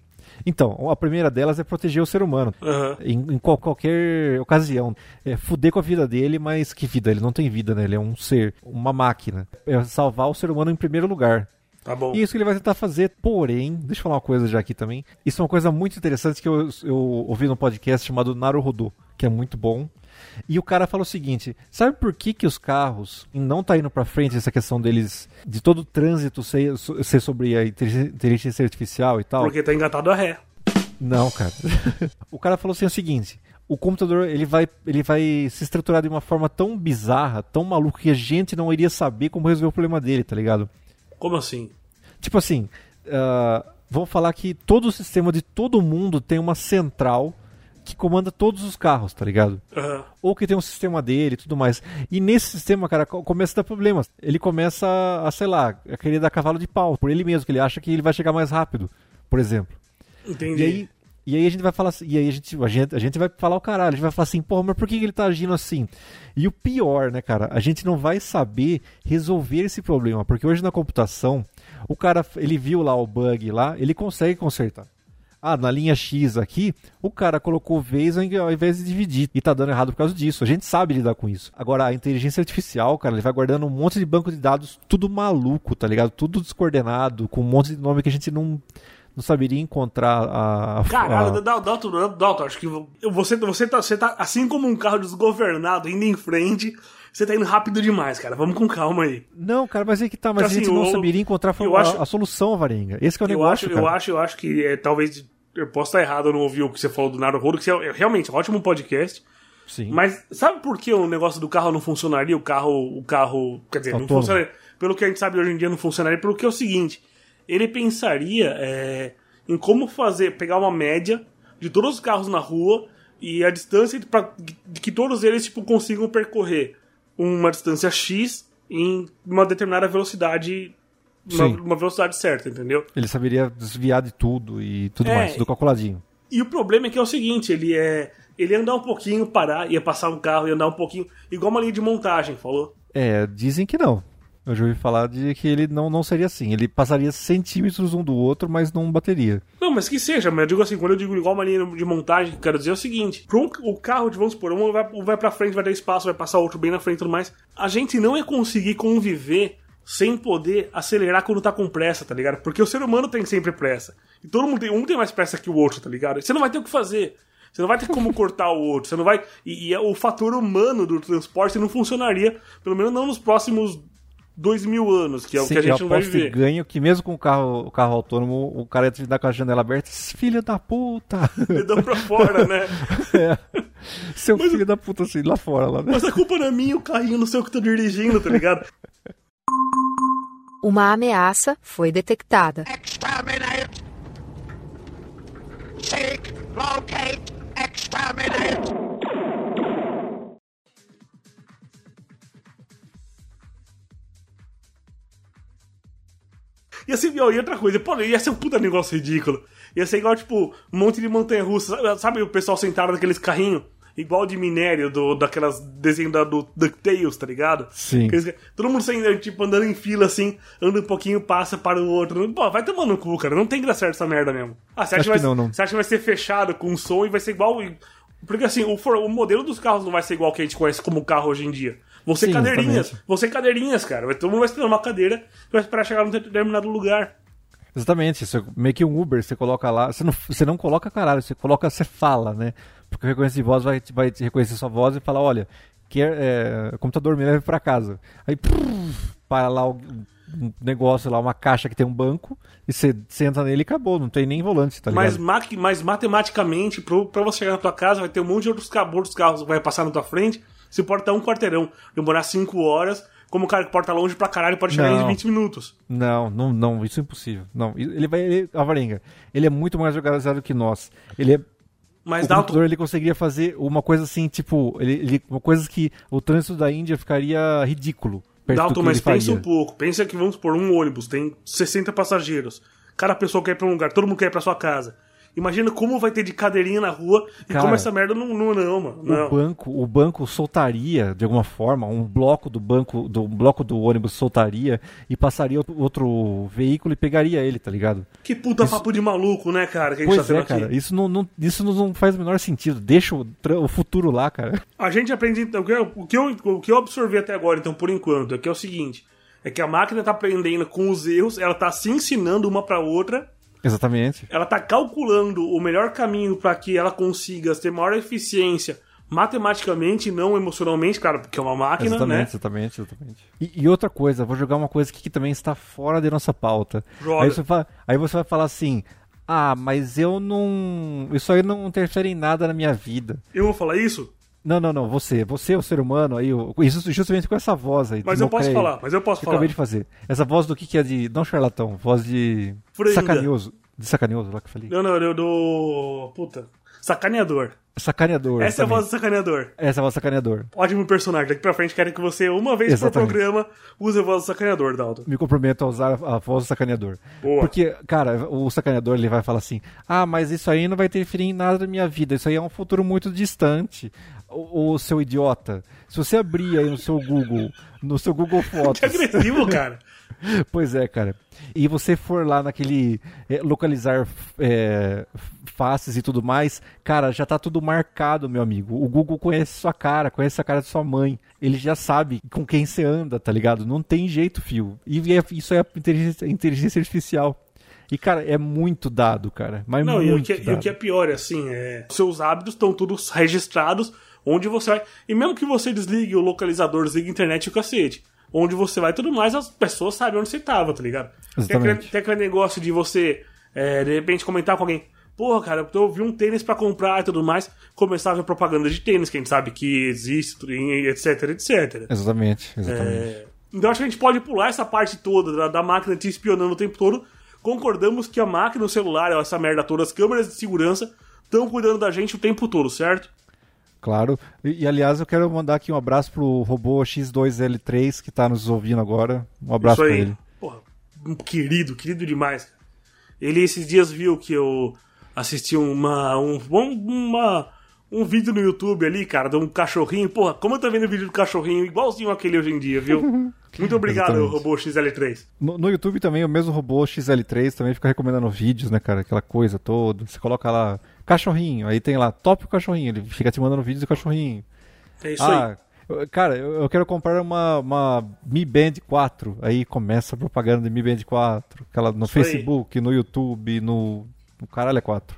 Então, a primeira delas é proteger o ser humano. Aham. Em, em qual- qualquer ocasião. É fuder com a vida dele, mas que vida? Ele não tem vida, né? Ele é um ser, uma máquina. É salvar o ser humano em primeiro lugar. Tá bom. E isso que ele vai tentar fazer, porém, deixa eu falar uma coisa já aqui também. Isso é uma coisa muito interessante que eu, eu ouvi num podcast chamado Naruhodo, que é muito bom. E o cara fala o seguinte: sabe por que, que os carros não tá indo pra frente essa questão deles, de todo o trânsito ser, ser sobre a intelig- inteligência artificial e tal? Porque tá engatado a ré. Não, cara. o cara falou assim o seguinte: o computador ele vai, ele vai se estruturar de uma forma tão bizarra, tão maluca, que a gente não iria saber como resolver o problema dele, tá ligado? Como assim? Tipo assim, uh, vamos falar que todo o sistema de todo mundo tem uma central que comanda todos os carros, tá ligado? Aham. Ou que tem um sistema dele e tudo mais. E nesse sistema, cara, co- começa a dar problemas. Ele começa a, sei lá, a querer dar cavalo de pau por ele mesmo, que ele acha que ele vai chegar mais rápido, por exemplo. Entendi. E aí, e aí a gente vai falar assim, e aí a gente, a gente, a gente vai falar o caralho, a gente vai falar assim, mas por que ele tá agindo assim? E o pior, né, cara, a gente não vai saber resolver esse problema, porque hoje na computação, o cara, ele viu lá o bug lá, ele consegue consertar. Ah, na linha X aqui, o cara colocou vez ao invés de dividir. E tá dando errado por causa disso. A gente sabe lidar com isso. Agora, a inteligência artificial, cara, ele vai guardando um monte de banco de dados, tudo maluco, tá ligado? Tudo descoordenado, com um monte de nome que a gente não, não saberia encontrar a. Caralho, a- Dal- Dalton, Dalton, acho que você, você, tá, você tá, assim como um carro desgovernado indo em frente, você tá indo rápido demais, cara. Vamos com calma aí. Não, cara, mas aí que tá, mas Assim, a gente não eu- saberia encontrar eu a, acho- a solução, Varenga. Esse que é o Eu negócio, acho, cara. eu acho, eu acho que é, talvez eu posso estar errado, eu não ouvi o que você falou do Naruhodo, que é realmente um ótimo podcast. Sim. Mas sabe por que o negócio do carro não funcionaria? O carro, o carro, quer dizer, não Autônomo. funcionaria. Pelo que a gente sabe hoje em dia não funcionaria, pelo que é o seguinte, ele pensaria é, em como fazer, pegar uma média de todos os carros na rua e a distância para que todos eles tipo consigam percorrer uma distância X em uma determinada velocidade, uma, uma velocidade certa, entendeu? Ele saberia desviar de tudo e tudo É, mais, tudo calculadinho. E o problema é que é o seguinte, ele é. Ele ia andar um pouquinho, parar, ia passar um carro, ia andar um pouquinho, igual uma linha de montagem, falou? É, dizem que não. Eu já ouvi falar de que ele não, não seria assim. Ele passaria centímetros um do outro, mas não bateria. Não, mas que seja, mas eu digo assim, quando eu digo igual linha de montagem, quero dizer é o seguinte: um- o carro, de, vamos supor, um vai, um vai pra frente, vai dar espaço, vai passar outro bem na frente e tudo mais. A gente não ia conseguir conviver sem poder acelerar quando tá com pressa, tá ligado? Porque o ser humano tem sempre pressa. E todo mundo tem. Um tem mais pressa que o outro, tá ligado? Você não vai ter o que fazer. Você não vai ter como cortar o outro. Você não vai. E, e o fator humano do transporte não funcionaria, pelo menos não nos próximos dois mil anos, que é o Sim, que a eu gente não vai aposto e viver. ganho que mesmo com o carro, o carro autônomo, o cara ia dar com a janela aberta. Filho da puta! Dedão pra fora, né? É. Seu filho da puta, assim, lá fora. Lá, né? Mas a culpa não é minha, o carrinho não sei o que tô dirigindo, tá ligado? Uma ameaça foi detectada. Exterminate! Seek, locate, exterminate! Ia ser, ó, e outra coisa, pô, ia ser um puta negócio ridículo. Ia ser igual, tipo, um monte de montanha russa. Sabe, o pessoal sentado naqueles carrinhos? Igual de minério do, daquelas desenhos da, do DuckTales, tá ligado? Sim. Aqueles- todo mundo saindo, tipo, andando em fila assim, anda um pouquinho, passa para o outro. Pô, vai tomando no cu, cara. Não tem que dar certo essa merda mesmo. Ah, você acha, vai, não, não. você acha que vai ser fechado com som e vai ser igual. Porque assim, o, o modelo dos carros não vai ser igual que a gente conhece como carro hoje em dia. Ser Sim, cadeirinhas. exatamente. Ser cadeirinhas, cara. Todo mundo vai esperar uma cadeira e vai esperar chegar num determinado lugar. Exatamente, isso é meio que um Uber, você coloca lá, você não, você não coloca caralho, você coloca, você fala, né? Porque o reconhecimento de voz vai, vai reconhecer sua voz e falar, olha, quer, é, computador me leve pra casa. Aí, prrr, para lá o- um negócio lá, uma caixa que tem um banco, e você senta nele e acabou, não tem nem volante, tá ligado? Mas, mas matematicamente, pro, pra você chegar na tua casa, vai ter um monte de outros, outros carros que vai passar na tua frente. Se porta um quarteirão, demorar cinco horas, como o cara que porta longe pra caralho pode chegar em Não. 20 minutos. Não, não, não, isso é impossível. Não, ele vai, ele, Alvarenga, ele é muito mais organizado que nós. Ele é Mas o computador ele conseguiria fazer uma coisa assim, tipo, ele, ele- uma coisa que o trânsito da Índia ficaria ridículo. Dalton, mas pensa faria. um pouco. Pensa que vamos por um ônibus, tem 60 passageiros. Cada pessoa quer ir pra um lugar, todo mundo quer ir pra sua casa. Imagina como vai ter de cadeirinha na rua e Cara, como essa merda não, não, não mano. Não. O banco, o banco soltaria de alguma forma, um bloco do banco, do um bloco do ônibus soltaria e passaria outro, outro veículo e pegaria ele, tá ligado? Que puta papo de maluco, né, cara, que a gente Pois tá é, cara, aqui. isso não, não- isso não faz o menor sentido. Deixa o, o futuro lá, cara. A gente aprende, então, o que, eu, o, que eu, o que eu absorvi até agora, então, por enquanto, é que é o seguinte: é que a máquina tá aprendendo com os erros, ela tá se ensinando uma pra outra, Exatamente. ela tá calculando o melhor caminho pra que ela consiga ter maior eficiência matematicamente, não emocionalmente, claro, porque é uma máquina, Exatamente, né? exatamente, exatamente. E, e outra coisa, vou jogar uma coisa aqui que também está fora da nossa pauta. Joga. Aí você, fala- aí você vai falar assim: Ah, mas eu não. Isso aí não interfere em nada na minha vida. Eu vou falar isso? Não, não, não. Você. Você é o ser humano aí. Isso justamente com essa voz aí. Mas eu posso democré- falar, mas eu posso que eu falar. acabei de fazer. Essa voz do que, que é de. Não charlatão, voz de. Sacaneoso. De sacaneoso lá que eu falei. Não, não, eu do. Puta. Sacaneador. Sacaneador. Essa é a também. voz do sacaneador. Essa é a voz do sacaneador. Ótimo personagem. Daqui pra frente quero que você, uma vez Exatamente. por programa, use a voz do sacaneador, Dalton. Me comprometo a usar a voz do sacaneador. Boa. Porque, cara, o sacaneador ele vai falar assim: ah, mas isso aí não vai interferir em nada na minha vida. Isso aí é um futuro muito distante. O, o seu idiota. Se você abrir aí no seu Google, no seu Google Fotos. Que agressivo, cara. Pois é, cara. E você for lá naquele é, localizar é, faces e tudo mais, cara, já tá tudo marcado, meu amigo. O Google conhece sua cara, conhece a cara de sua mãe. Ele já sabe com quem você anda, tá ligado? Não tem jeito, fio. E é- isso é inteligência, inteligência artificial. E, cara, é muito dado, cara. Mas Não, e muito o, que, e dado. o que é pior, é assim, é. Seus hábitos estão todos registrados onde você vai. E mesmo que você desligue o localizador, desligue a internet e o cacete. Onde você vai e tudo mais, as pessoas sabem onde você tava, tá ligado? Tem aquele, tem aquele negócio de você, é, de repente, comentar com alguém. Porra, cara, eu vi um tênis pra comprar e tudo mais. Começar a ver propaganda de tênis, que a gente sabe que existe, etc, etc. Exatamente, exatamente. É, Então acho que a gente pode pular essa parte toda da, da máquina te espionando o tempo todo. Concordamos que a máquina, o celular, essa merda toda, as câmeras de segurança estão cuidando da gente o tempo todo, certo? Claro. E, e, aliás, eu quero mandar aqui um abraço pro robô X2L3 que tá nos ouvindo agora. Um abraço aí. ele. Porra, um querido, querido demais. Ele esses dias viu que eu assisti uma, um, um- uma, um vídeo no YouTube ali, cara, de um cachorrinho. Porra, como eu tô vendo vídeo do cachorrinho igualzinho aquele hoje em dia, viu? Muito obrigado, Exatamente. robô XL3. No, no YouTube também, o mesmo robô XL3 também fica recomendando vídeos, né, cara? Aquela coisa toda. Você coloca lá, cachorrinho, aí tem lá, top o cachorrinho. Ele fica te mandando vídeos do cachorrinho. É isso aí. ah, eu- cara, eu, quero comprar uma, uma Mi Band 4. Aí começa a propaganda de Mi Band 4. Aquela no Isso aí. Facebook, no YouTube, no. No caralho é 4.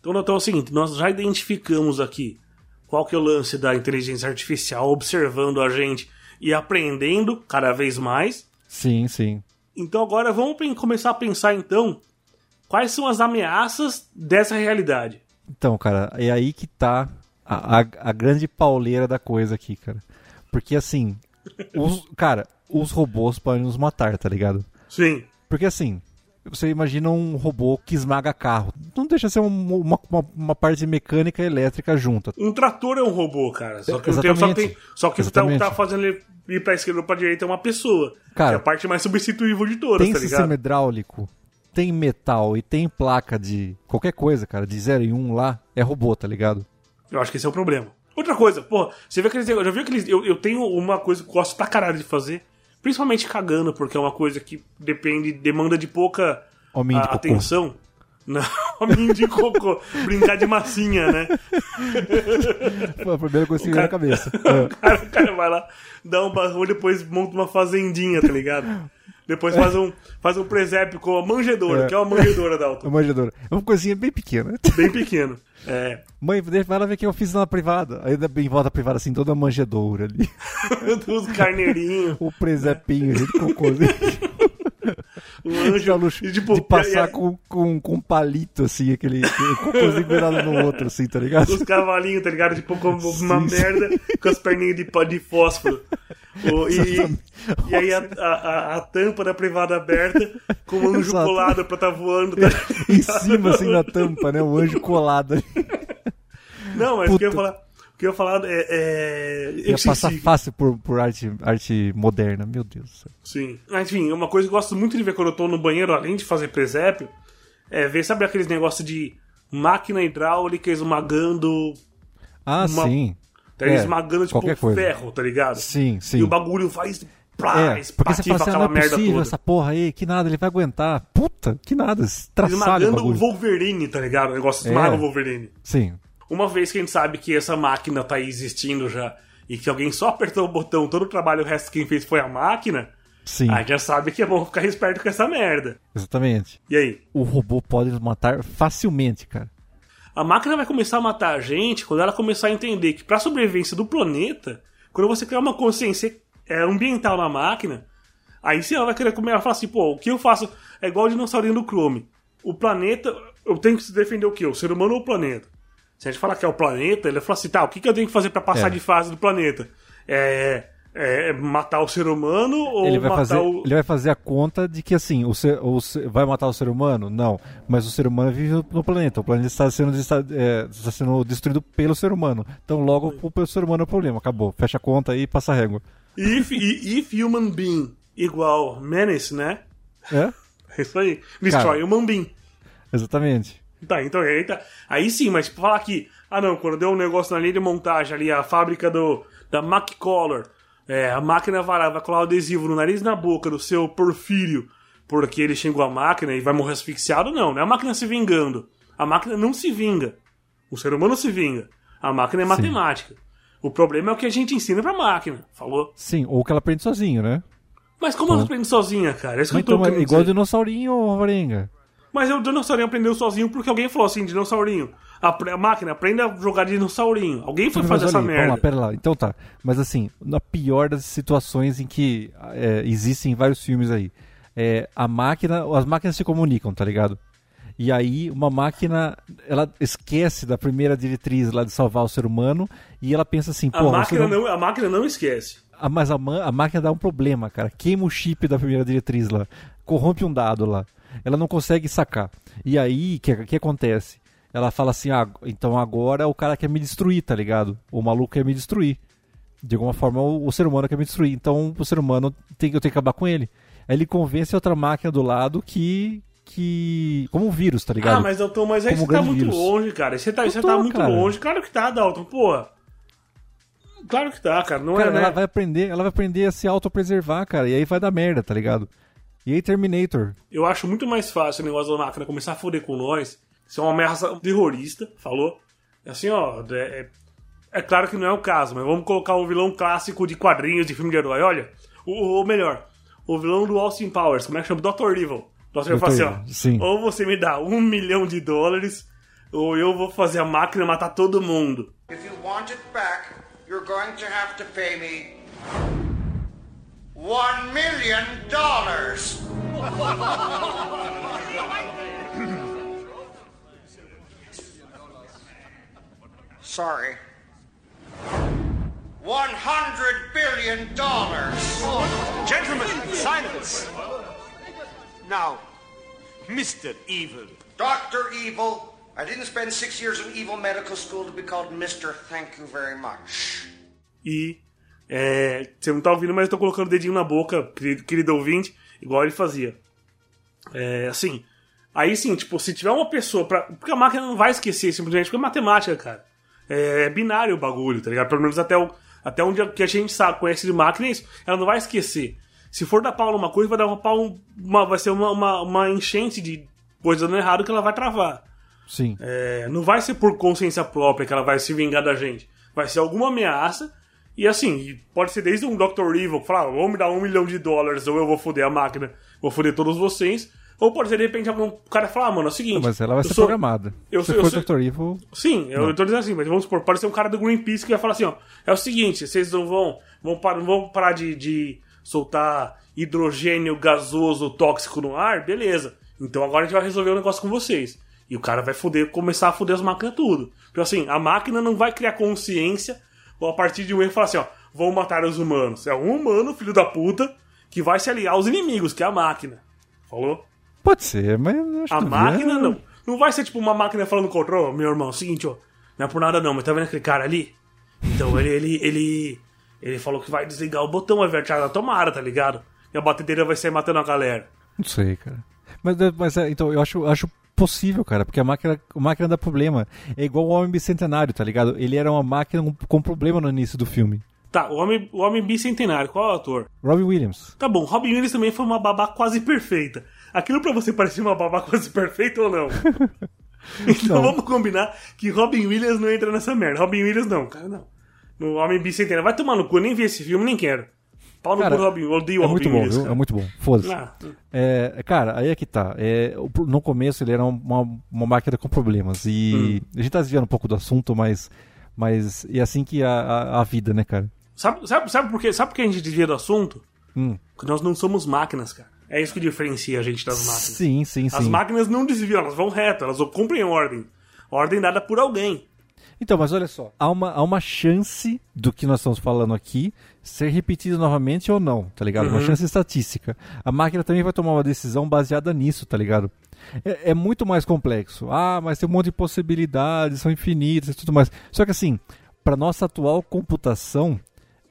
Então, então é o seguinte, nós já identificamos aqui qual que é o lance da inteligência artificial observando a gente e aprendendo cada vez mais. Sim, sim. Então agora vamos começar a pensar então quais são as ameaças dessa realidade. Então, cara, é aí que tá a, a, a grande pauleira da coisa aqui, cara. Porque assim, os, cara, os robôs podem nos matar, tá ligado? Sim. Porque assim, você imagina um robô que esmaga carro. Não deixa ser um- uma, uma, uma parte mecânica e elétrica junta. Um trator é um robô, cara. Só que, não tem, só que, tem, só que o que tá, tá Exatamente. fazendo ele ir pra esquerda ou pra direita é uma pessoa. Cara, que é a parte mais substituível de todas, Tem tá sistema ligado? hidráulico, tem metal e tem placa de qualquer coisa, cara, de 0 e 1 um lá, é robô, tá ligado? Eu acho que esse é o problema. Outra coisa, pô, você vê aqueles. Já viu aqueles. Eu, eu tenho uma coisa que eu gosto pra caralho de fazer. Principalmente cagando, porque é uma coisa que depende, demanda de pouca Hominho de a- atenção. Não, hominho de cocô. Brincar de massinha, né? Foi a primeira coisa que veio na cabeça. O cara, o cara vai lá, dá um barulho, depois monta uma fazendinha, tá ligado? Depois faz um, faz um presépio com a manjedora, É. que é uma manjedora, A Dalton. manjedora. É uma coisinha bem pequena. Bem pequeno. É. Mãe, deixa- lá ver o que eu fiz na privada. Aí em volta da privada, assim, toda a manjedoura ali. Os carneirinhos, O presepinho, gente, cocôzinho. o Dá anjo. luxo E, tipo, de passar com, com, com um palito, assim, aquele, cocôzinho grudado no outro, assim, tá ligado? os cavalinhos, tá ligado? Tipo, como uma Sim, sim. merda com as perninhas de, de fósforo. O- e, e aí a, a, a- tampa da privada aberta com o anjo Exato. colado pra tá voando. Tá Em cima, assim, na tampa, né? O anjo colado. Não, mas o que eu ia falar, o que eu ia falar é. é Ia passar fácil por, por arte, arte moderna, meu Deus do céu. Sim. Mas, enfim, uma coisa que eu gosto muito de ver quando eu tô no banheiro, além de fazer presépio, é ver, sabe aqueles negócios de máquina hidráulica esmagando. Ah, Uma- sim. Tá É, esmagando, tipo, qualquer coisa. ferro, tá ligado? Sim, sim. E o bagulho faz. Plá, É, porque você fala assim, ah, aquela não é merda possível toda. essa porra aí, que nada, ele vai aguentar. Puta, que nada, traçalho Esmagando o. Wolverine, tá ligado? O negócio esmaga É. o Wolverine. Sim, Uma vez que a gente sabe que essa máquina tá aí existindo já e que alguém só apertou o botão, todo o trabalho, o resto quem fez foi a máquina, sim, a gente já sabe que é bom ficar esperto com essa merda. exatamente. E aí? O robô pode nos matar facilmente, cara. A máquina vai começar a matar a gente quando ela começar a entender que pra sobrevivência do planeta, quando você criar uma consciência é, ambiental na máquina, aí sim ela vai querer comer, ela fala assim, pô, o que eu faço é igual o dinossaurinho do Chrome. O planeta, eu tenho que se defender o quê? O ser humano ou o planeta? Se a gente falar que é o planeta, ele fala assim, tá, o que, que eu tenho que fazer pra passar É. de fase do planeta? É, é matar o ser humano ou Ele vai, matar fazer, o... ele vai fazer a conta de que assim, o ser, o ser- vai matar o ser humano? Não. Mas o ser humano vive no, planeta. O planeta está sendo, está, é, está sendo destruído pelo ser humano. Então logo o, o ser humano é o problema. Acabou. Fecha a conta e passa a régua. If, if human being igual menace, né? É? É isso aí. Destroy Cara. human being. Exatamente. Tá, então aí, tá. aí sim, mas tipo, falar que, ah não, quando deu um negócio na linha de montagem ali, a fábrica do, da Mac Color, é, a máquina vai vai colar o adesivo no nariz e na boca do seu Porfírio, porque ele xingou a máquina e vai morrer asfixiado, não, não é a máquina se vingando. A máquina não se vinga. O ser humano se vinga. A máquina é matemática. O problema é o que a gente ensina pra máquina, falou? Sim, ou que ela aprende sozinho, né? Mas como ela aprende sozinha, cara? É isso que eu tô então, é querendo igual o dizer. dinossaurinho, Alvarenga. Mas o dinossaurinho aprendeu sozinho porque alguém falou assim, dinossaurinho. A, a máquina aprende a jogar dinossaurinho. Alguém foi fazer essa aí, Vamos lá, merda. pera lá. Então tá. Mas assim, na pior das situações em que é, existem vários filmes aí. É, a máquina, as máquinas se comunicam, tá ligado? E aí uma máquina, ela esquece da primeira diretriz lá de salvar o ser humano e ela pensa assim, A pô, máquina, não, a máquina não esquece. Ah, mas a, a máquina dá um problema, cara. Queima o chip da primeira diretriz lá. Corrompe um dado lá. Ela não consegue sacar. E aí, o que, que acontece? Ela fala assim: ah, então agora o cara quer me destruir, tá ligado? O maluco quer me destruir. De alguma forma, o, o ser humano quer me destruir. Então, o ser humano tem que eu tenho que acabar com ele. Aí ele convence a outra máquina do lado que. que. como um vírus, tá ligado? Ah, mas Dalton, mas aí Como você tá muito vírus. longe, cara. Você tá, Eu você tô, tá muito cara. longe. Claro que tá, Dalton, porra. Claro que tá, cara. Não Cara, é, né? ela vai aprender, ela vai aprender a se autopreservar, cara. E aí vai dar merda, tá ligado? E aí Terminator. Eu acho muito mais fácil o negócio da máquina começar a foder com nós. Ser uma ameaça terrorista, falou? É Assim, ó. É, é- é claro que não é o caso, mas vamos colocar um vilão clássico de quadrinhos de filme de herói. Olha, o, o melhor, o vilão do Austin Powers, como é que chama? Dr. Evil. Dr. Evil fala assim, ó. Sim. Ou você me dá um milhão de dólares, ou eu vou fazer a máquina matar todo mundo. If you want it back, you're going to have to pay me one million dollars. Sorry. One hundred billion dollars. Gentlemen, silence! Now, Mr. Evil. Dr. Evil. I didn't spend six years in evil medical school to be called Mr. Thank you very much. E é, você não tá ouvindo, mas eu tô colocando o dedinho na boca, querido, querido ouvinte, igual ele fazia. É, assim, aí sim, tipo, se tiver uma pessoa pra. Porque a máquina não vai esquecer simplesmente, porque é matemática, cara. É, binário o bagulho, tá ligado? Pelo menos até, o, até onde a- que a gente sabe, conhece de máquina é isso. Ela não vai esquecer. Se for dar pau numa coisa, vai dar uma pau. Uma, vai ser uma, uma, uma enchente de coisa dando errado que ela vai travar. Sim. É, não vai ser por consciência própria que ela vai se vingar da gente. Vai ser alguma ameaça. E assim, pode ser desde um Dr. Evil que fala, "Ah, vou me dar um milhão de dólares ou eu vou foder a máquina, vou foder todos vocês. Ou pode ser de repente algum cara falar, ah, mano, é o seguinte. Mas ela vai ser sou- programada. eu Se sou- eu for Dr. Evil, Sim, eu, eu tô dizendo assim, mas vamos supor, pode ser um cara do Greenpeace que vai falar assim, ó, é o seguinte, vocês não vão, vão, par, não vão parar de, de soltar hidrogênio gasoso tóxico no ar, beleza. Então agora a gente vai resolver o negócio com vocês. E o cara vai foder, começar a foder as máquinas tudo. Porque assim, a máquina não vai criar consciência ou a partir de um erro falar assim, ó, vão matar os humanos. É um humano, filho da puta, que vai se aliar aos inimigos, que é a máquina. Falou? pode ser, mas acho A máquina é- não. Não vai ser tipo uma máquina falando contra, ô, meu irmão, é seguinte, ó. Não é por nada não, mas tá vendo aquele cara ali? Então ele, ele, ele, ele falou que vai desligar o botão, vai vertigar na tomada, tá ligado? E a batedeira vai sair matando a galera. Não sei, cara. Mas, mas é, então, eu acho, acho possível, cara, porque a máquina, a máquina dá problema. É igual o Homem Bicentenário, tá ligado? Ele era uma máquina com, problema no início do filme. Tá, o homem, o homem bicentenário, qual é o ator? Robin Williams. Tá bom, Robin Williams também foi uma babá quase perfeita. Aquilo pra você parecia uma babá quase perfeita ou não? então Não. vamos combinar que Robin Williams não entra nessa merda. Robin Williams não, cara, não. No Homem Bicentenário. Vai tomar no cu, eu nem vi esse filme, nem quero. Pau no Cara, Robin, odeio É o Robin muito bom, Williams. cara. É muito bom. Foda-se. Ah, É, cara, aí é que tá. É, no começo ele era uma, uma máquina com problemas. E Hum. a gente tá desviando um pouco do assunto, mas. Mas é assim que é a, a, a vida, né, cara? Sabe, sabe, sabe, por quê? sabe por que a gente desvia do assunto? Hum. Porque nós não somos máquinas, cara. É isso que diferencia a gente das máquinas. Sim, sim, sim. As máquinas não desviam, elas vão reto, elas cumprem ordem. Ordem dada por alguém. Então, mas olha só, há uma, há uma chance do que nós estamos falando aqui ser repetido novamente ou não, tá ligado? Uma chance estatística. A máquina também vai tomar uma decisão baseada nisso, tá ligado? É, é muito mais complexo. Ah, mas tem um monte de possibilidades, são infinitas e tudo mais. Só que assim, para nossa atual computação,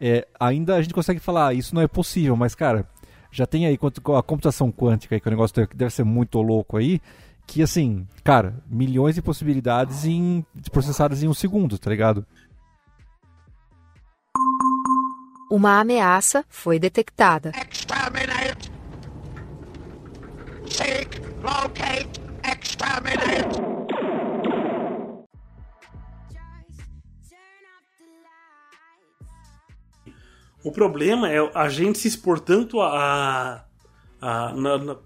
é, ainda a gente consegue falar, ah, isso não é possível, mas cara, já tem aí a computação quântica aí, que é um negócio que deve ser muito louco aí, que assim, cara, milhões de possibilidades em, processadas em um segundo, tá ligado? Uma ameaça foi detectada. Exterminate! Seek, locate, exterminate! O problema é a gente se expor tanto a. a, na- na-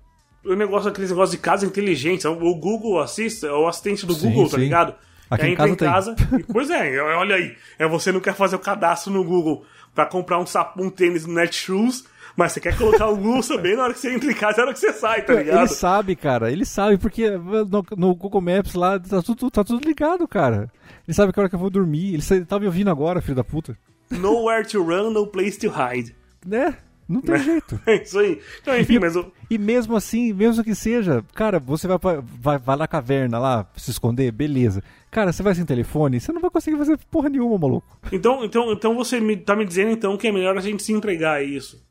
o negócio, aqueles negócios de casa inteligentes. O Google assiste, é o assistente do Sim, Google, tá sim. ligado? Aqui Aí em casa tem. e- Pois é, olha aí. É você não quer fazer o cadastro no Google pra comprar um, sapo, um tênis no Netshoes, mas você quer colocar o Google também na hora que você entra em casa e na hora que você sai, tá ligado? Ele sabe, cara, ele sabe, porque no, no Google Maps lá tá tudo, tá tudo ligado, cara. Ele sabe que hora que eu vou dormir. Ele, ele tá me ouvindo agora, filho da puta. Nowhere to run, no place to hide. Né? Não tem jeito. É isso aí. Então, enfim, mas o. E mesmo assim, mesmo que seja, cara, você vai, pra- vai, vai na caverna lá se esconder, beleza. Cara, você vai sem telefone, você não vai conseguir fazer porra nenhuma, maluco. Então, então, então você me, tá me dizendo então que é melhor a gente se entregar a isso.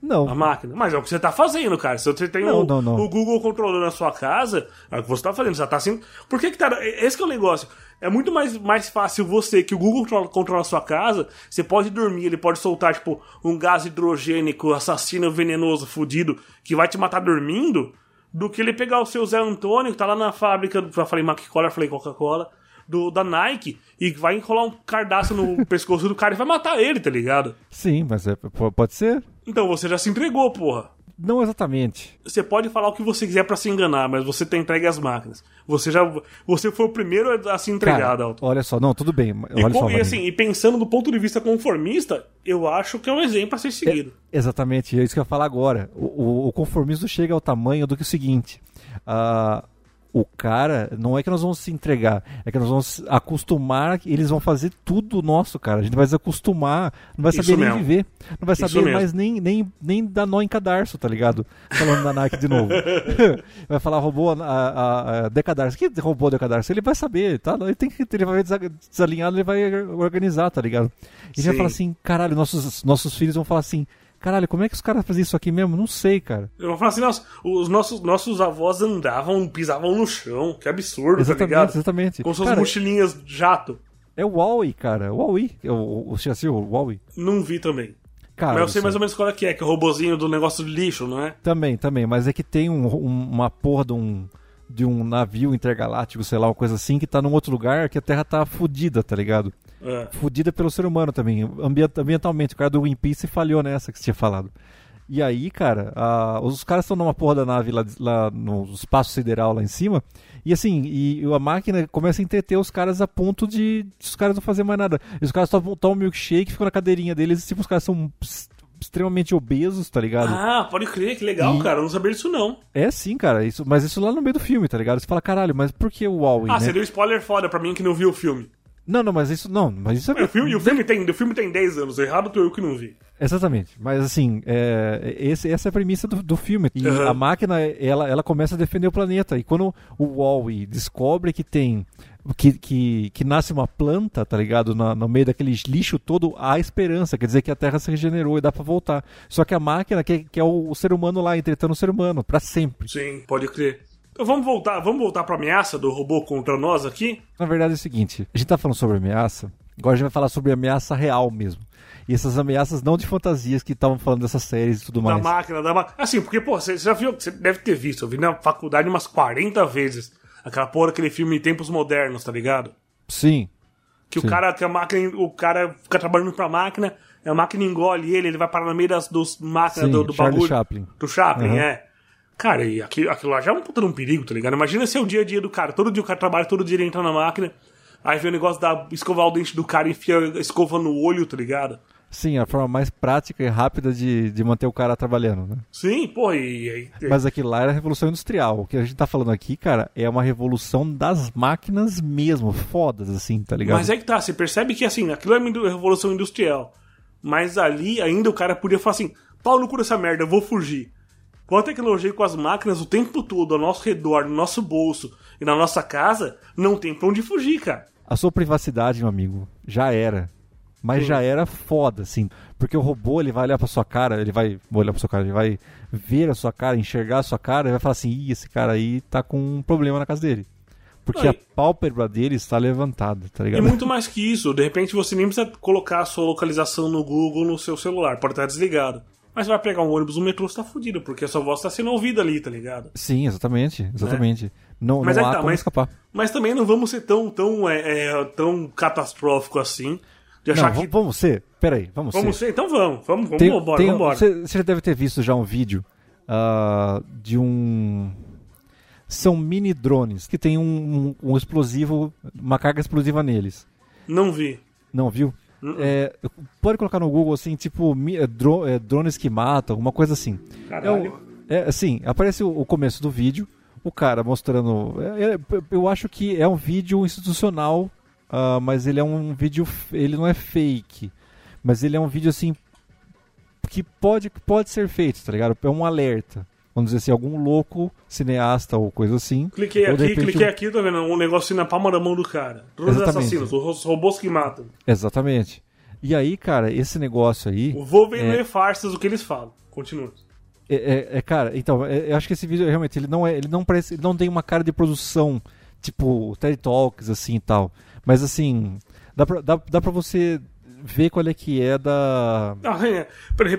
Não. A máquina. Mas é o que você tá fazendo, cara. Se você tem Não, o, não, não. o Google controlando a sua casa, é o que você tá fazendo. Você tá assim. Por que que tá. Esse que é o negócio. É muito mais, mais fácil você, que o Google controla, controla a sua casa, você pode dormir, ele pode soltar, tipo, um gás hidrogênico assassino, venenoso, fudido, que vai te matar dormindo, do que ele pegar o seu Zé Antônio, que tá lá na fábrica, já falei Coca-Cola, falei Coca-Cola, do, da Nike, e vai enrolar um cardaço no pescoço do cara e vai matar ele, tá ligado? Sim, mas é- pode ser. Então você já se entregou, porra. Não exatamente. Você pode falar o que você quiser pra se enganar, mas você tá entregue às máquinas. Você já você foi o primeiro a se entregar, Cara, Dalton. olha só, não, tudo bem. E, Olha com- só, e assim, e pensando do ponto de vista conformista, eu acho que é um exemplo a ser seguido. Exatamente, é isso que eu ia falar agora. O, o- o conformismo chega ao tamanho do que o seguinte: ah, o cara, não é que nós vamos se entregar, é que nós vamos acostumar, eles vão fazer tudo nosso, cara. A gente vai se acostumar, não vai saber nem viver, não vai saber mais nem, nem, nem dar nó em cadarço, tá ligado? Falando da Nike de novo. vai falar roubou a, a, a decadarço. Que roubou a decadarço? Ele vai saber, tá? Ele, tem que, ele vai ver desa- desalinhado, ele vai organizar, tá ligado? E ele vai Sim. falar assim, caralho, nossos, nossos filhos vão falar assim, caralho, como é que os caras fazem isso aqui mesmo? Não sei, cara. Eu vou falar assim, nossa, os nossos, nossos avós andavam, pisavam no chão. Que absurdo, tá Exatamente, ligado? exatamente. Com suas Cara, mochilinhas jato. É o Huawei, cara. O Huawei. É O, o, você já assistiu o Huawei? Não vi também. Cara, mas eu sei mais ou menos qual é que é, que é o robozinho do negócio de lixo, não é? Também, também. Mas é que tem um- um- uma porra de um, de um navio intergaláctico, sei lá, uma coisa assim, que tá num outro lugar que a Terra tá fodida, tá ligado? É. Fodida pelo ser humano também, ambient- ambientalmente. O cara do Greenpeace falhou nessa que você tinha falado. E aí, cara, a- os caras estão numa porra da nave lá, lá no espaço sideral lá em cima. E assim, e a máquina começa a entreter os caras a ponto de, de os caras não fazerem mais nada. E os caras tomam um milkshake, ficam na cadeirinha deles, e tipo, os caras são extremamente obesos, tá ligado? Ah, pode crer, que legal, E- cara. Eu não sabia disso, não. É sim, cara, isso, mas isso lá no meio do filme, tá ligado? Você fala, caralho, mas por que o Huawei, Ah, né? você deu spoiler foda pra mim que não viu o filme. Não, não, mas isso não, mas isso é O filme, o filme, tem, o filme tem 10 anos, errado tô eu que não vi. Exatamente. Mas assim, é, esse- essa é a premissa do, do filme. E Uhum. a máquina, ela, ela começa a defender o planeta. E quando o Wall-E descobre que tem. Que, que, que nasce uma planta, tá ligado? Na- no meio daquele lixo todo, há esperança. Quer dizer que a Terra se regenerou e dá pra voltar. Só que a máquina quer, quer o, o ser humano lá, entretendo o ser humano, pra sempre. Sim, pode crer. Então vamos voltar, vamos voltar pra ameaça do robô contra nós aqui? Na verdade é o seguinte: a gente tá falando sobre ameaça, agora a gente vai falar sobre ameaça real mesmo. E essas ameaças não de fantasias que estavam falando dessas séries e tudo Da mais. máquina, da máquina. Assim, porque, pô, você já viu, você deve ter visto, eu vi na faculdade umas 40 vezes aquela porra daquele filme Tempos Modernos, tá ligado? Sim. Que Sim. o cara, que a máquina, o cara fica trabalhando pra máquina, a máquina engole ele, ele vai parar no meio das dos máquinas Sim, do, do Charlie bagulho. Chaplin. Do Chaplin, Uhum. é. Cara, e aquilo, aquilo lá já é um puta de um perigo, tá ligado? Imagina ser o dia a dia do cara. Todo dia o cara trabalha, todo dia ele entra na máquina, aí vê o negócio da escovar o dente do cara e enfia a escova no olho, tá ligado? Sim, a forma mais prática e rápida de, de manter o cara trabalhando, né? Sim, pô, e, e Mas aquilo lá era a revolução industrial. O que a gente tá falando aqui, cara, é uma revolução das máquinas mesmo, fodas, assim, tá ligado? Mas é que tá, você percebe que assim, aquilo é uma revolução industrial. Mas ali ainda o cara podia falar assim: pau no cu dessa merda, eu vou fugir. Com a tecnologia e com as máquinas o tempo todo ao nosso redor, no nosso bolso e na nossa casa, não tem pra onde fugir, cara. A sua privacidade, meu amigo, já era. Mas Sim. já era foda, assim. Porque o robô, ele vai olhar pra sua cara, ele vai olhar pra sua cara, ele vai ver a sua cara, enxergar a sua cara, e vai falar assim, Ih, esse cara aí tá com um problema na casa dele. Porque Não, a e- pálpebra dele está levantada, tá E ligado? muito mais que isso, de repente você nem precisa colocar a sua localização no Google no seu celular, pode estar desligado. Mas você vai pegar um ônibus, um metrô, você tá fudido, porque a sua voz tá sendo ouvida ali, tá ligado? Sim, exatamente, exatamente. Não, Mas não é há tá, mas- escapar. Mas também não vamos ser tão, tão, é, é, tão catastrófico assim, de Não, achar v- que. vamos ser. Peraí, vamos, Vamos ser. ser, então vamos, vamos, vamos, Tem- vambora, tem- vambora. Você, você já deve ter visto já um vídeo ah, de um. São mini drones que tem um, um- um explosivo, uma carga explosiva neles. Não vi. Não viu? É, pode colocar no Google assim, tipo é, é, drones que matam, alguma coisa assim. É, Caralho. o- é, assim, aparece o, começo do vídeo, o cara mostrando. é, é, eu acho que é um vídeo institucional, ah, mas ele é um vídeo. Ele não é fake. Mas ele é um vídeo assim. Que pode, pode ser feito, tá ligado? É um alerta. Vamos dizer assim, algum louco cineasta ou coisa assim. Cliquei aqui, repente cliquei aqui, tá vendo? Um negocinho na palma da mão do cara. Todos os Exatamente. assassinos, os robôs que matam. Exatamente. E aí, cara, esse negócio aí. Vou vender É. farsas o que eles falam. Continua. É, é- é, cara, então, é- eu acho que esse vídeo realmente ele não é, ele não parece, ele não tem uma cara de produção tipo TED Talks assim e tal. Mas assim, dá pra, dá, dá pra você ver qual é que é da Ah, é.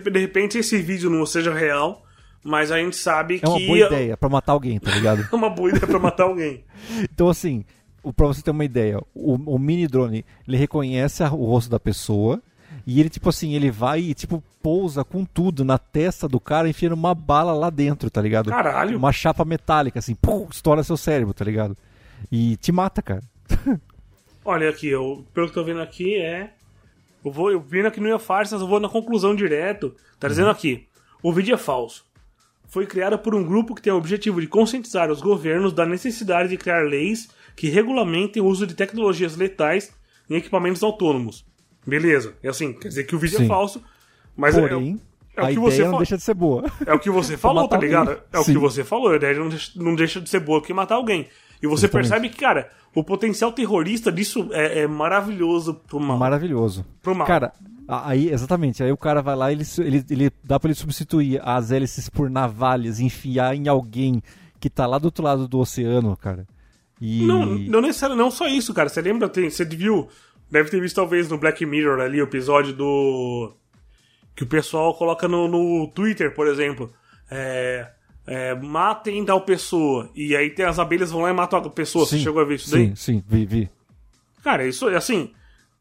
De repente esse vídeo não seja real, mas a gente sabe é uma que boa ideia pra matar alguém, tá ligado? é uma boa ideia pra matar alguém. Então assim, o- pra você ter uma ideia, o, o mini drone, ele reconhece o rosto da pessoa e ele tipo assim, ele vai e tipo pousa com tudo na testa do cara, enfiando uma bala lá dentro, tá ligado? Caralho. Uma chapa metálica assim, pum, estoura seu cérebro, tá ligado? E te mata, cara. Olha aqui, eu, pelo que eu tô vendo aqui é. Eu vou, eu vendo aqui no Ia Farsas, eu vou na conclusão direto. Tá dizendo aqui: o vídeo é falso. Foi criado por um grupo que tem o objetivo de conscientizar os governos da necessidade de criar leis que regulamentem o uso de tecnologias letais em equipamentos autônomos. Beleza, é assim, quer dizer que o vídeo Sim. é falso, mas é- Porém, é, o a que ideia você não fa- deixa de ser boa. é o que você falou, tá ligado? alguém. É o Sim. que você falou, a ideia não deixa, não deixa de ser boa que matar alguém. E você Exatamente. percebe que, cara, o potencial terrorista disso é, é maravilhoso pro mal. Maravilhoso. Pro mal. Cara, aí, exatamente, aí o cara vai lá e ele, ele, ele dá pra ele substituir as hélices por navalhas, enfiar em alguém que tá lá do outro lado do oceano, cara. E. Não, não necessariamente, não só isso, cara. Você lembra, tem, você viu, deve ter visto talvez no Black Mirror ali o episódio do. Que o pessoal coloca no, no Twitter, por exemplo. É, é, matem tal pessoa. E aí tem as abelhas vão lá e matam a pessoa. Você Sim, chegou a ver isso daí? Sim, sim, vi, vi. Cara, isso é assim.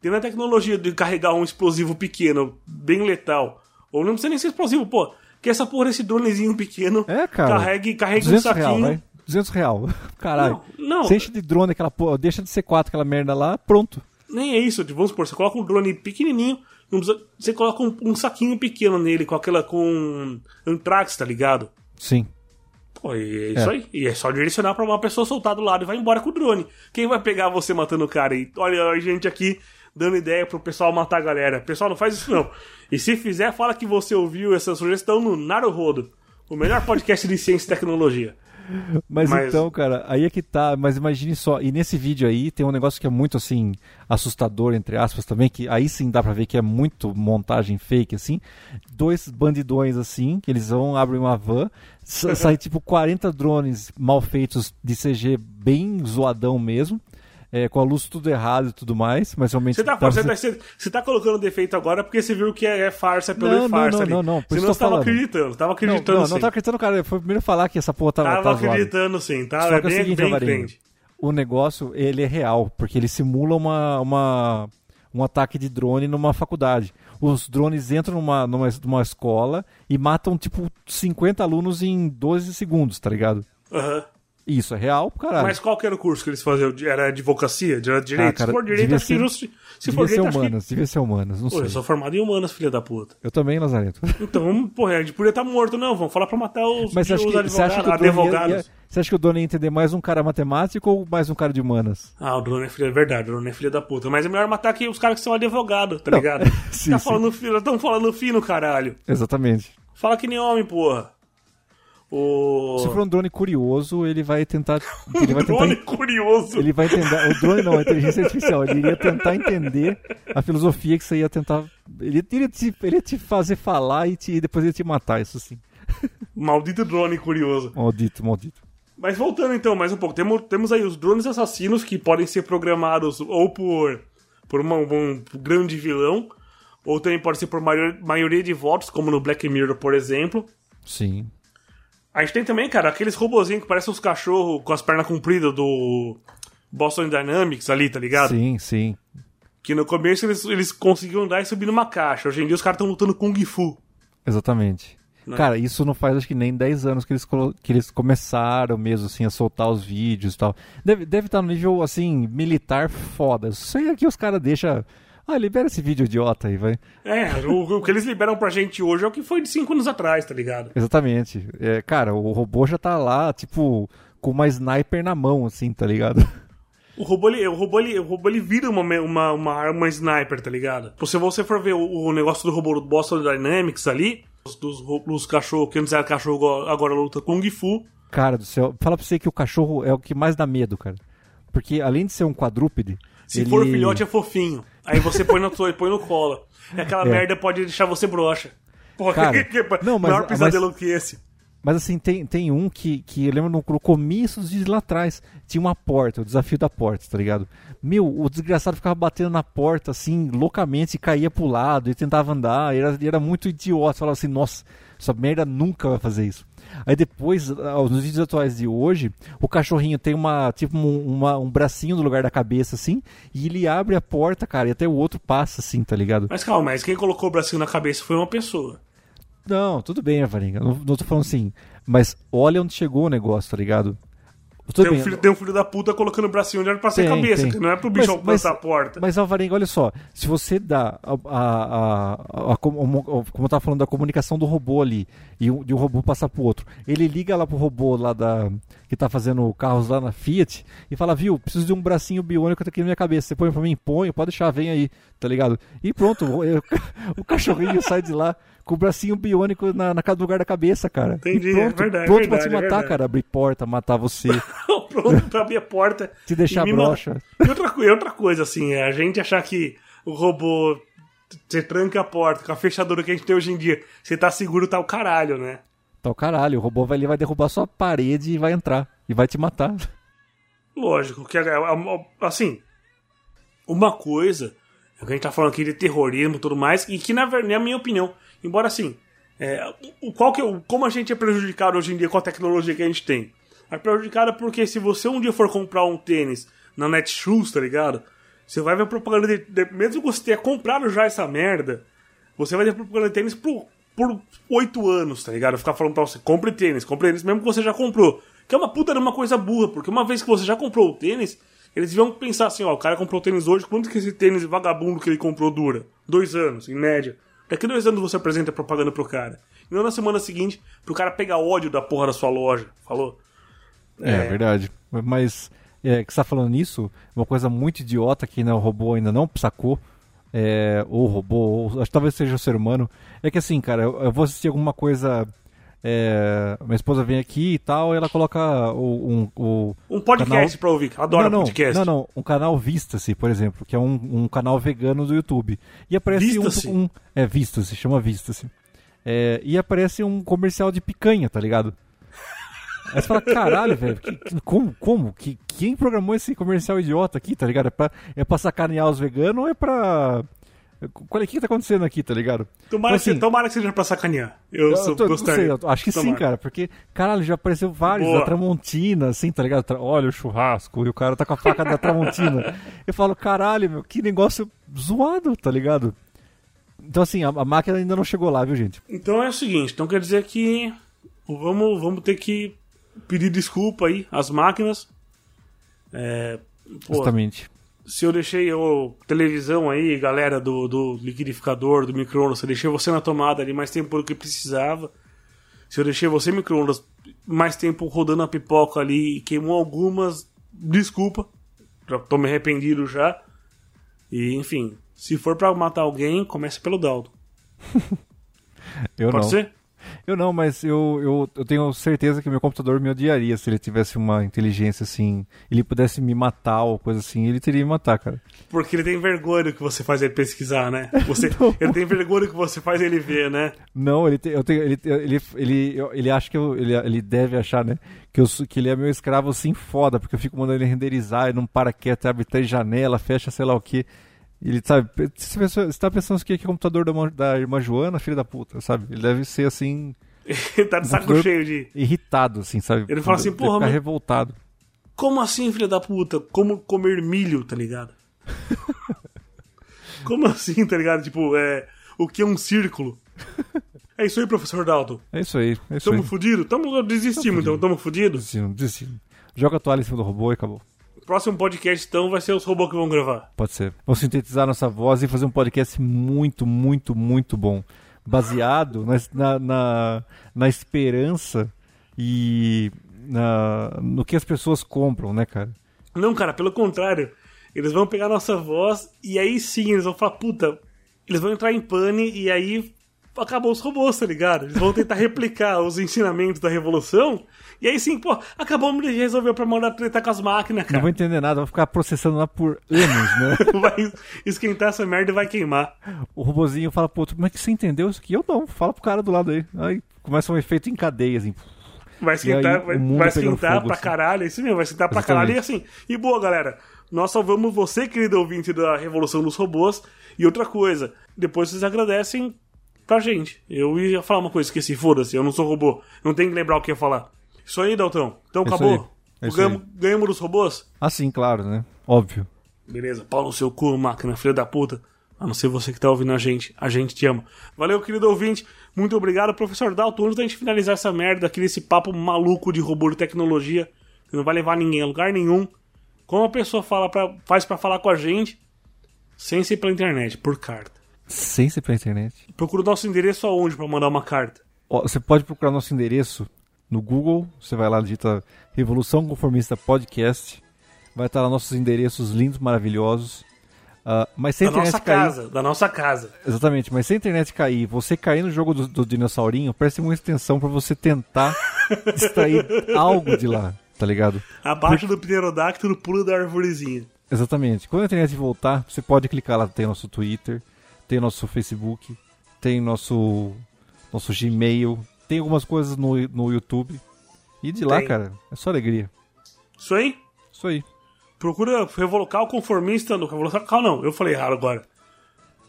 Tendo a tecnologia de carregar um explosivo pequeno, bem letal. Ou não precisa nem ser explosivo, pô. Que essa porra desse dronezinho pequeno É, cara. carregue, carregue um 200 saquinho. real, vai. 200 real. Caralho. Não, não. Você enche de drone aquela porra, deixa de ser 4 aquela merda lá, pronto. Nem é isso, tipo, vamos supor, você coloca um drone pequenininho, precisa- você coloca um, um saquinho pequeno nele, com aquela, com antrax, tá ligado? Sim. Pô, e é isso É. aí. E é só direcionar pra uma pessoa soltar do lado e vai embora com o drone. Quem vai pegar você matando o cara? E olha a gente aqui dando ideia pro pessoal matar a galera. Pessoal, não faz isso não. E se fizer, fala que você ouviu essa sugestão no Naruhodo, o melhor podcast de ciência e tecnologia. Mas, Mas- então, cara, aí é que tá. Mas imagine só. E nesse vídeo aí tem um negócio que é muito assim assustador entre aspas também, que aí sim dá pra ver que é muito montagem fake assim. Dois bandidões assim, que eles vão abrem uma van, sa- sai tipo 40 drones mal feitos de CG bem zoadão mesmo. É, com a luz tudo errado e tudo mais, mas realmente Você tá, dá pra você, tá, você, tá colocando defeito agora porque você viu que é, é farsa pelo Não, não, farsa não, ali. não, não, isso Senão você tava falando. acreditando, tava Não, acreditando não, sim. não tava acreditando, cara. Foi primeiro falar que essa porra tá, Tava tá zoada. acreditando sim, tá? Só É que é o bem, seguinte, bem Alvarinho, o negócio, ele é real, porque ele simula uma, uma, um ataque de drone numa faculdade. Os drones entram numa, numa, numa escola e matam, tipo, 50 alunos em 12 segundos, tá ligado? Aham. Isso é real, caralho. Mas qual que era o curso que eles faziam? Era advocacia? Era direito? Ah, cara, se for direito, acho que ser- justi- Se for ser direito, que... humanas, devia ser humanas, não Pô, sei. eu sou formado em humanas, filha da puta. Eu também, Lazareto. Então, porra, a gente podia estar morto, não. Vamos falar pra matar os, Mas você acha, os que, você, advogados. acha que o Drone ia, advogados. ia- você acha que o Drone ia entender mais um cara matemático ou mais um cara de humanas? Ah, o drone é filho, é verdade, o drone é filho da puta. Mas é melhor matar aqui os caras que são advogados, tá Não, ligado? sim, tá sim. falando fino, estão falando fino, caralho. Exatamente. Fala que nem homem, porra. O. Se for um drone curioso, ele vai tentar. Ele vai tentar. drone curioso. Ele vai entender. O drone não, a inteligência artificial. Ele iria tentar entender a filosofia que você ia tentar. Ele iria te, ele ia te fazer falar e, te, e depois ia te matar, isso sim. Maldito drone curioso. Maldito, maldito. Mas voltando então mais um pouco, temos, temos aí os drones assassinos que podem ser programados ou por, por uma- um grande vilão, ou também pode ser por maior- maioria de votos, como no Black Mirror, por exemplo. Sim. A gente tem também, cara, aqueles robozinhos que parecem os cachorros com as pernas compridas do Boston Dynamics ali, tá ligado? Sim, sim. Que no começo eles, eles conseguiam andar e subir numa caixa. Hoje em dia os caras estão lutando Kung Fu. Exatamente. Né? Cara, isso não faz acho que nem 10 anos que eles, que eles começaram mesmo assim a soltar os vídeos e tal. Deve, deve estar no nível assim, militar foda. Isso aí aqui os caras deixam. Ah, libera esse vídeo idiota aí, vai. É, o, o que eles liberam pra gente hoje é o que foi de 5 anos atrás, tá ligado? Exatamente. É, cara, o robô já tá lá, tipo, com uma sniper na mão, assim, tá ligado? O robô, ele, o robô, ele, o robô, ele vira uma, uma, uma arma sniper, tá ligado? Se você for ver o, o negócio do robô do Boston Dynamics ali, os, dos, ro- dos cachorros, que antes era cachorro, agora luta Kung Fu. Cara do céu, fala pra você que o cachorro é o que mais dá medo, cara. Porque além de ser um quadrúpede. Se ele... for filhote, é fofinho. Aí você põe no, põe no colo. E aquela É. merda pode deixar você broxa. Porra, Cara, que, que, não, mas- maior pesadelo que esse. Mas assim, tem, tem um que, que eu lembro no, começo dos vídeos lá atrás. Tinha uma porta, o desafio da porta, tá ligado? Meu, o desgraçado ficava batendo na porta, assim, loucamente, e caía pro lado e tentava andar. E era, e era muito idiota. Falava assim, nossa, essa merda nunca vai fazer isso. Aí depois, ah, nos vídeos atuais de hoje, o cachorrinho tem uma, tipo, um, uma- um bracinho no lugar da cabeça, assim, e ele abre a porta, cara, e até o outro passa, assim, tá ligado? Mas calma, mas quem colocou o bracinho na cabeça foi uma pessoa. Não, tudo bem, Avaringa. Não, não tô falando assim. Mas olha onde chegou o negócio, tá ligado? Tudo Tem um, filho, tem um filho da puta colocando o bracinho onde era pra ser Tem, cabeça, tem. que não é pro bicho Mas- alcançar mas- a porta. Mas, Alvarenga, olha só. Se você dá. A, a, a- a- como como eu tava falando da comunicação do robô ali, e um- de um robô passar pro outro, ele liga lá pro robô lá da. que tá fazendo carros lá na Fiat e fala, viu, preciso de um bracinho biônico aqui na minha cabeça. Você põe pra mim? Põe, pode deixar, vem aí, tá ligado? E pronto, o, o cachorrinho sai de lá com o bracinho biônico na, na, no lugar da cabeça, cara. Entendi, e pronto, é verdade, pronto é pra te verdade, é matar, verdade. cara. Abrir porta, matar você. Pronto pra abrir a porta. Te deixar e broxa. E outra, e outra coisa, assim, é a gente achar que o robô. Você tranca a porta com a fechadura que a gente tem hoje em dia. Você tá seguro, tá o caralho, né? Tá o caralho, o robô vai ali, vai derrubar sua parede e vai entrar. E vai te matar. Lógico, que é- é- assim, uma coisa é o que a gente tá falando aqui de terrorismo e tudo mais, e que na, na minha opinião, embora assim, é, o, qual que como a gente é prejudicado hoje em dia com a tecnologia que a gente tem? É prejudicado porque se você um dia for comprar um tênis na Netshoes, tá ligado? Você vai ver propaganda de, de- mesmo que você tenha comprado já essa merda, você vai ter propaganda de tênis por, por 8 anos, tá ligado? Ficar falando pra você, compre tênis, compre tênis, mesmo que você já comprou. Que é uma puta de uma coisa burra, porque uma vez que você já comprou o tênis, eles deviam pensar assim, ó, o cara comprou o tênis hoje, quanto que esse tênis vagabundo que ele comprou dura? Dois anos, em média. Daqui dois anos você apresenta propaganda pro cara. E não na semana seguinte, pro cara pegar ódio da porra da sua loja. Falou? É, verdade. Mas, é, que você tá falando nisso, uma coisa muito idiota que né, o robô ainda não sacou, é, ou o robô, ou acho que talvez seja o ser humano, é que assim, cara, eu, eu vou assistir alguma coisa. É, minha esposa vem aqui e tal, e ela coloca o, um, o Um podcast canal- pra ouvir. Adoro não, não, podcast. Não, não, um canal Vista-se, por exemplo, que é um, um canal vegano do YouTube. E aparece um, um. É, Vista-se, chama Vista-se. É, e aparece um comercial de picanha, tá ligado? Aí você fala, caralho, velho, como, como? Que, quem programou esse comercial idiota aqui, tá ligado? É pra, é pra sacanear os veganos ou é pra. Qual é o que tá acontecendo aqui, tá ligado? Tomara, Então, que, assim, tomara que seja pra sacanear. Eu, eu sou, tô- não gostaria. sei, eu acho que sim, Tomara. cara, porque, caralho, já apareceu vários Boa. da Tramontina, assim, tá ligado? Olha o churrasco, e o cara tá com a faca da Tramontina. Eu falo, caralho, meu, que negócio zoado, tá ligado? Então, assim, a, a máquina ainda não chegou lá, viu, gente? Então é o seguinte, então quer dizer que vamos, vamos ter que pedir desculpa aí às máquinas. É, pô, Justamente. Se eu deixei o televisão aí, galera do, do liquidificador, do micro-ondas, se eu deixei você na tomada ali mais tempo do que precisava, se eu deixei você micro-ondas mais tempo rodando a pipoca ali e queimou algumas, desculpa, já tô me arrependido já. E enfim, se for pra matar alguém, comece pelo Daldo. Eu Pode não. ser? Eu não, mas eu, eu, eu tenho certeza que meu computador me odiaria se ele tivesse uma inteligência assim. Ele pudesse me matar ou coisa assim, ele teria me matar, cara. Porque ele tem vergonha do que você faz ele pesquisar, né? Você, ele tem vergonha do que você faz ele ver, né? Não, ele, te- eu tenho, ele, ele, ele, eu- ele acha que eu, ele, ele deve achar, né? Que, eu, que ele é meu escravo assim foda, porque eu fico mandando ele renderizar, ele não para quieto, abre três janelas, fecha sei lá o que. Ele sabe, você pensa- você tá pensando que é computador da, da irmã Joana, filha da puta, sabe? Ele deve ser assim, Ele tá de saco cheio de. irritado, assim, sabe? Ele fala assim, porra, mas- revoltado. Como assim, filha da puta? Como comer milho, tá ligado? Como assim, tá ligado? Tipo, é. O que é um círculo? É isso aí, professor Dalton. É isso aí, é isso aí. Tamo fudido? Tamo desistimos, então. Tamo fudido? Desistindo, desistindo. Joga a toalha em cima do robô e acabou. Próximo podcast, então, vai ser os robôs que vão gravar. Pode ser. Vamos sintetizar nossa voz e fazer um podcast muito, muito, muito bom. Baseado na, na, na, na esperança e na, no que as pessoas compram, né, cara? Não, cara, pelo contrário. Eles vão pegar nossa voz e aí sim eles vão falar, puta, eles vão entrar em pane e aí acabou os robôs, tá ligado? Eles vão tentar replicar os ensinamentos da revolução e aí sim, pô, acabou de resolver pra mandar tretar com as máquinas, Não cara. vou entender nada, vou ficar processando lá por anos, né? vai esquentar essa merda e vai queimar. o robozinho fala pro outro, como é que você entendeu isso aqui? Eu não, fala pro cara do lado aí. Aí começa um efeito em cadeia, assim. Vai esquentar, aí, vai, vai esquentar fogo, pra assim. caralho, é isso mesmo, vai esquentar pra Exatamente. caralho e assim. E boa, galera, nós salvamos você, querido ouvinte da Revolução dos Robôs. E outra coisa, depois vocês agradecem pra gente. Eu ia falar uma coisa, esqueci, foda-se, eu não sou robô, não tenho que lembrar o que ia falar. Isso aí, Daltão. Então isso acabou. aí. Isso Ganhamos, ganhamos dos robôs? Ah, sim, claro, né? Óbvio. Beleza, pau no seu cu, máquina, filha da puta. A não ser você que tá ouvindo a gente, a gente te ama. Valeu, querido ouvinte. Muito obrigado, professor Dalton. Antes da gente finalizar essa merda aqui, esse papo maluco de robô de tecnologia, que não vai levar ninguém a lugar nenhum. Como a pessoa fala pra, faz pra falar com a gente, sem ser pela internet, por carta. Sem ser pela internet. Procura o nosso endereço aonde pra mandar uma carta. Ó, você pode procurar nosso endereço no Google. Você vai lá, digita Revolução Conformista Podcast. Vai estar lá nossos endereços lindos, maravilhosos. Ah, mas se a Da internet nossa cair. casa, da nossa casa. Exatamente, mas se a internet cair, você cair no jogo do, do dinossaurinho, preste muita atenção pra você tentar extrair algo de lá, tá ligado? Abaixo do pterodáctilo, pula da arvorezinha. Exatamente. Quando a internet voltar, você pode clicar lá, tem nosso Twitter, tem nosso Facebook, tem nosso nosso Gmail, tem algumas coisas no, no YouTube. E de lá, Tem. cara, é só alegria. Isso aí? Isso aí. Procura Revolucal Conformista no Revolução não, eu falei errado agora.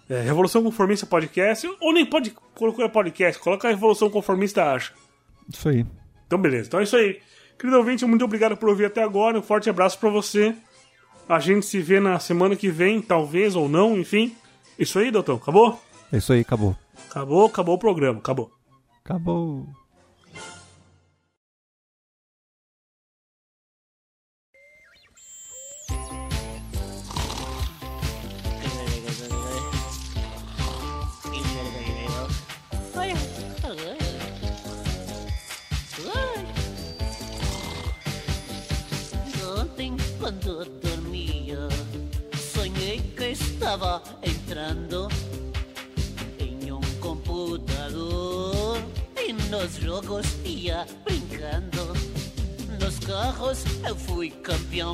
É, Revolução Conformista Podcast, ou nem pode colocar podcast, coloca Revolução Conformista acha. Isso aí. Então beleza, então é isso aí. Querido ouvinte, muito obrigado por ouvir até agora, um forte abraço pra você. A gente se vê na semana que vem, talvez ou não, enfim. Isso aí, Doutor, acabou? É isso aí, acabou. Acabou, acabou o programa, acabou. Acabou. Ontem, entrando em um computador e nos jogos ia brincando. Nos carros eu fui campeão,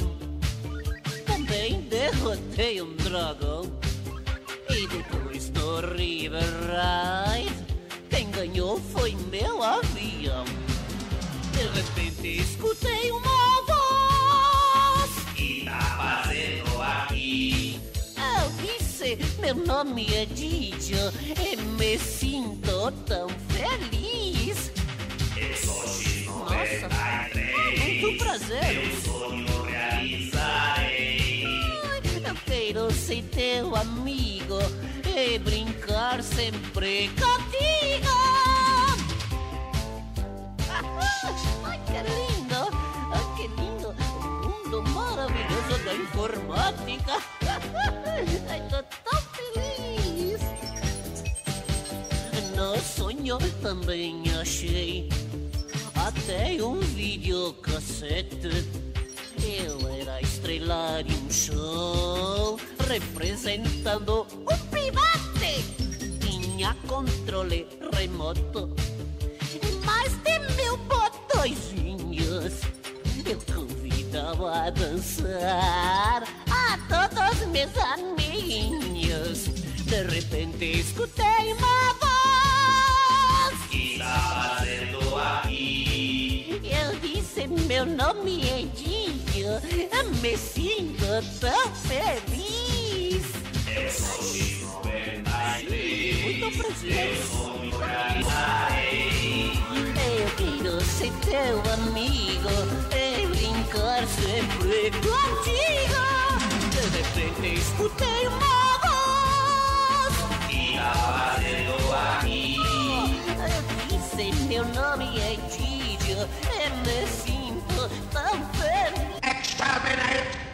também derrotei um dragão. E depois do River Ride, quem ganhou foi meu avião. De repente escutei uma voz. que tá fazendo aqui? você. Meu nome é Didio e me sinto tão feliz. Eu sou Gino Nossa, ah, é muito prazer. Meu sonho realizarei. Eu quero ser teu amigo e brincar sempre contigo. Ai, que lindo! Ai, que lindo! O mundo maravilhoso da informática! Ai, tô sonho também achei até um videocassete. Eu era estrela de um show representando um pirate. Tinha controle remoto e mais de mil botõezinhos. Eu convidava a dançar a todos meus amiguinhos. De repente escutei uma voz. Eu disse meu nome é Dinho, me sinto tão feliz. Eu sou. Muito prazer. Sou realizarei. Eu quero ser teu amigo e brincar sempre contigo. De repente escutei voz. que está fazendo aqui? Eu disse meu nome é Didio e me sinto tão feliz. Exterminate!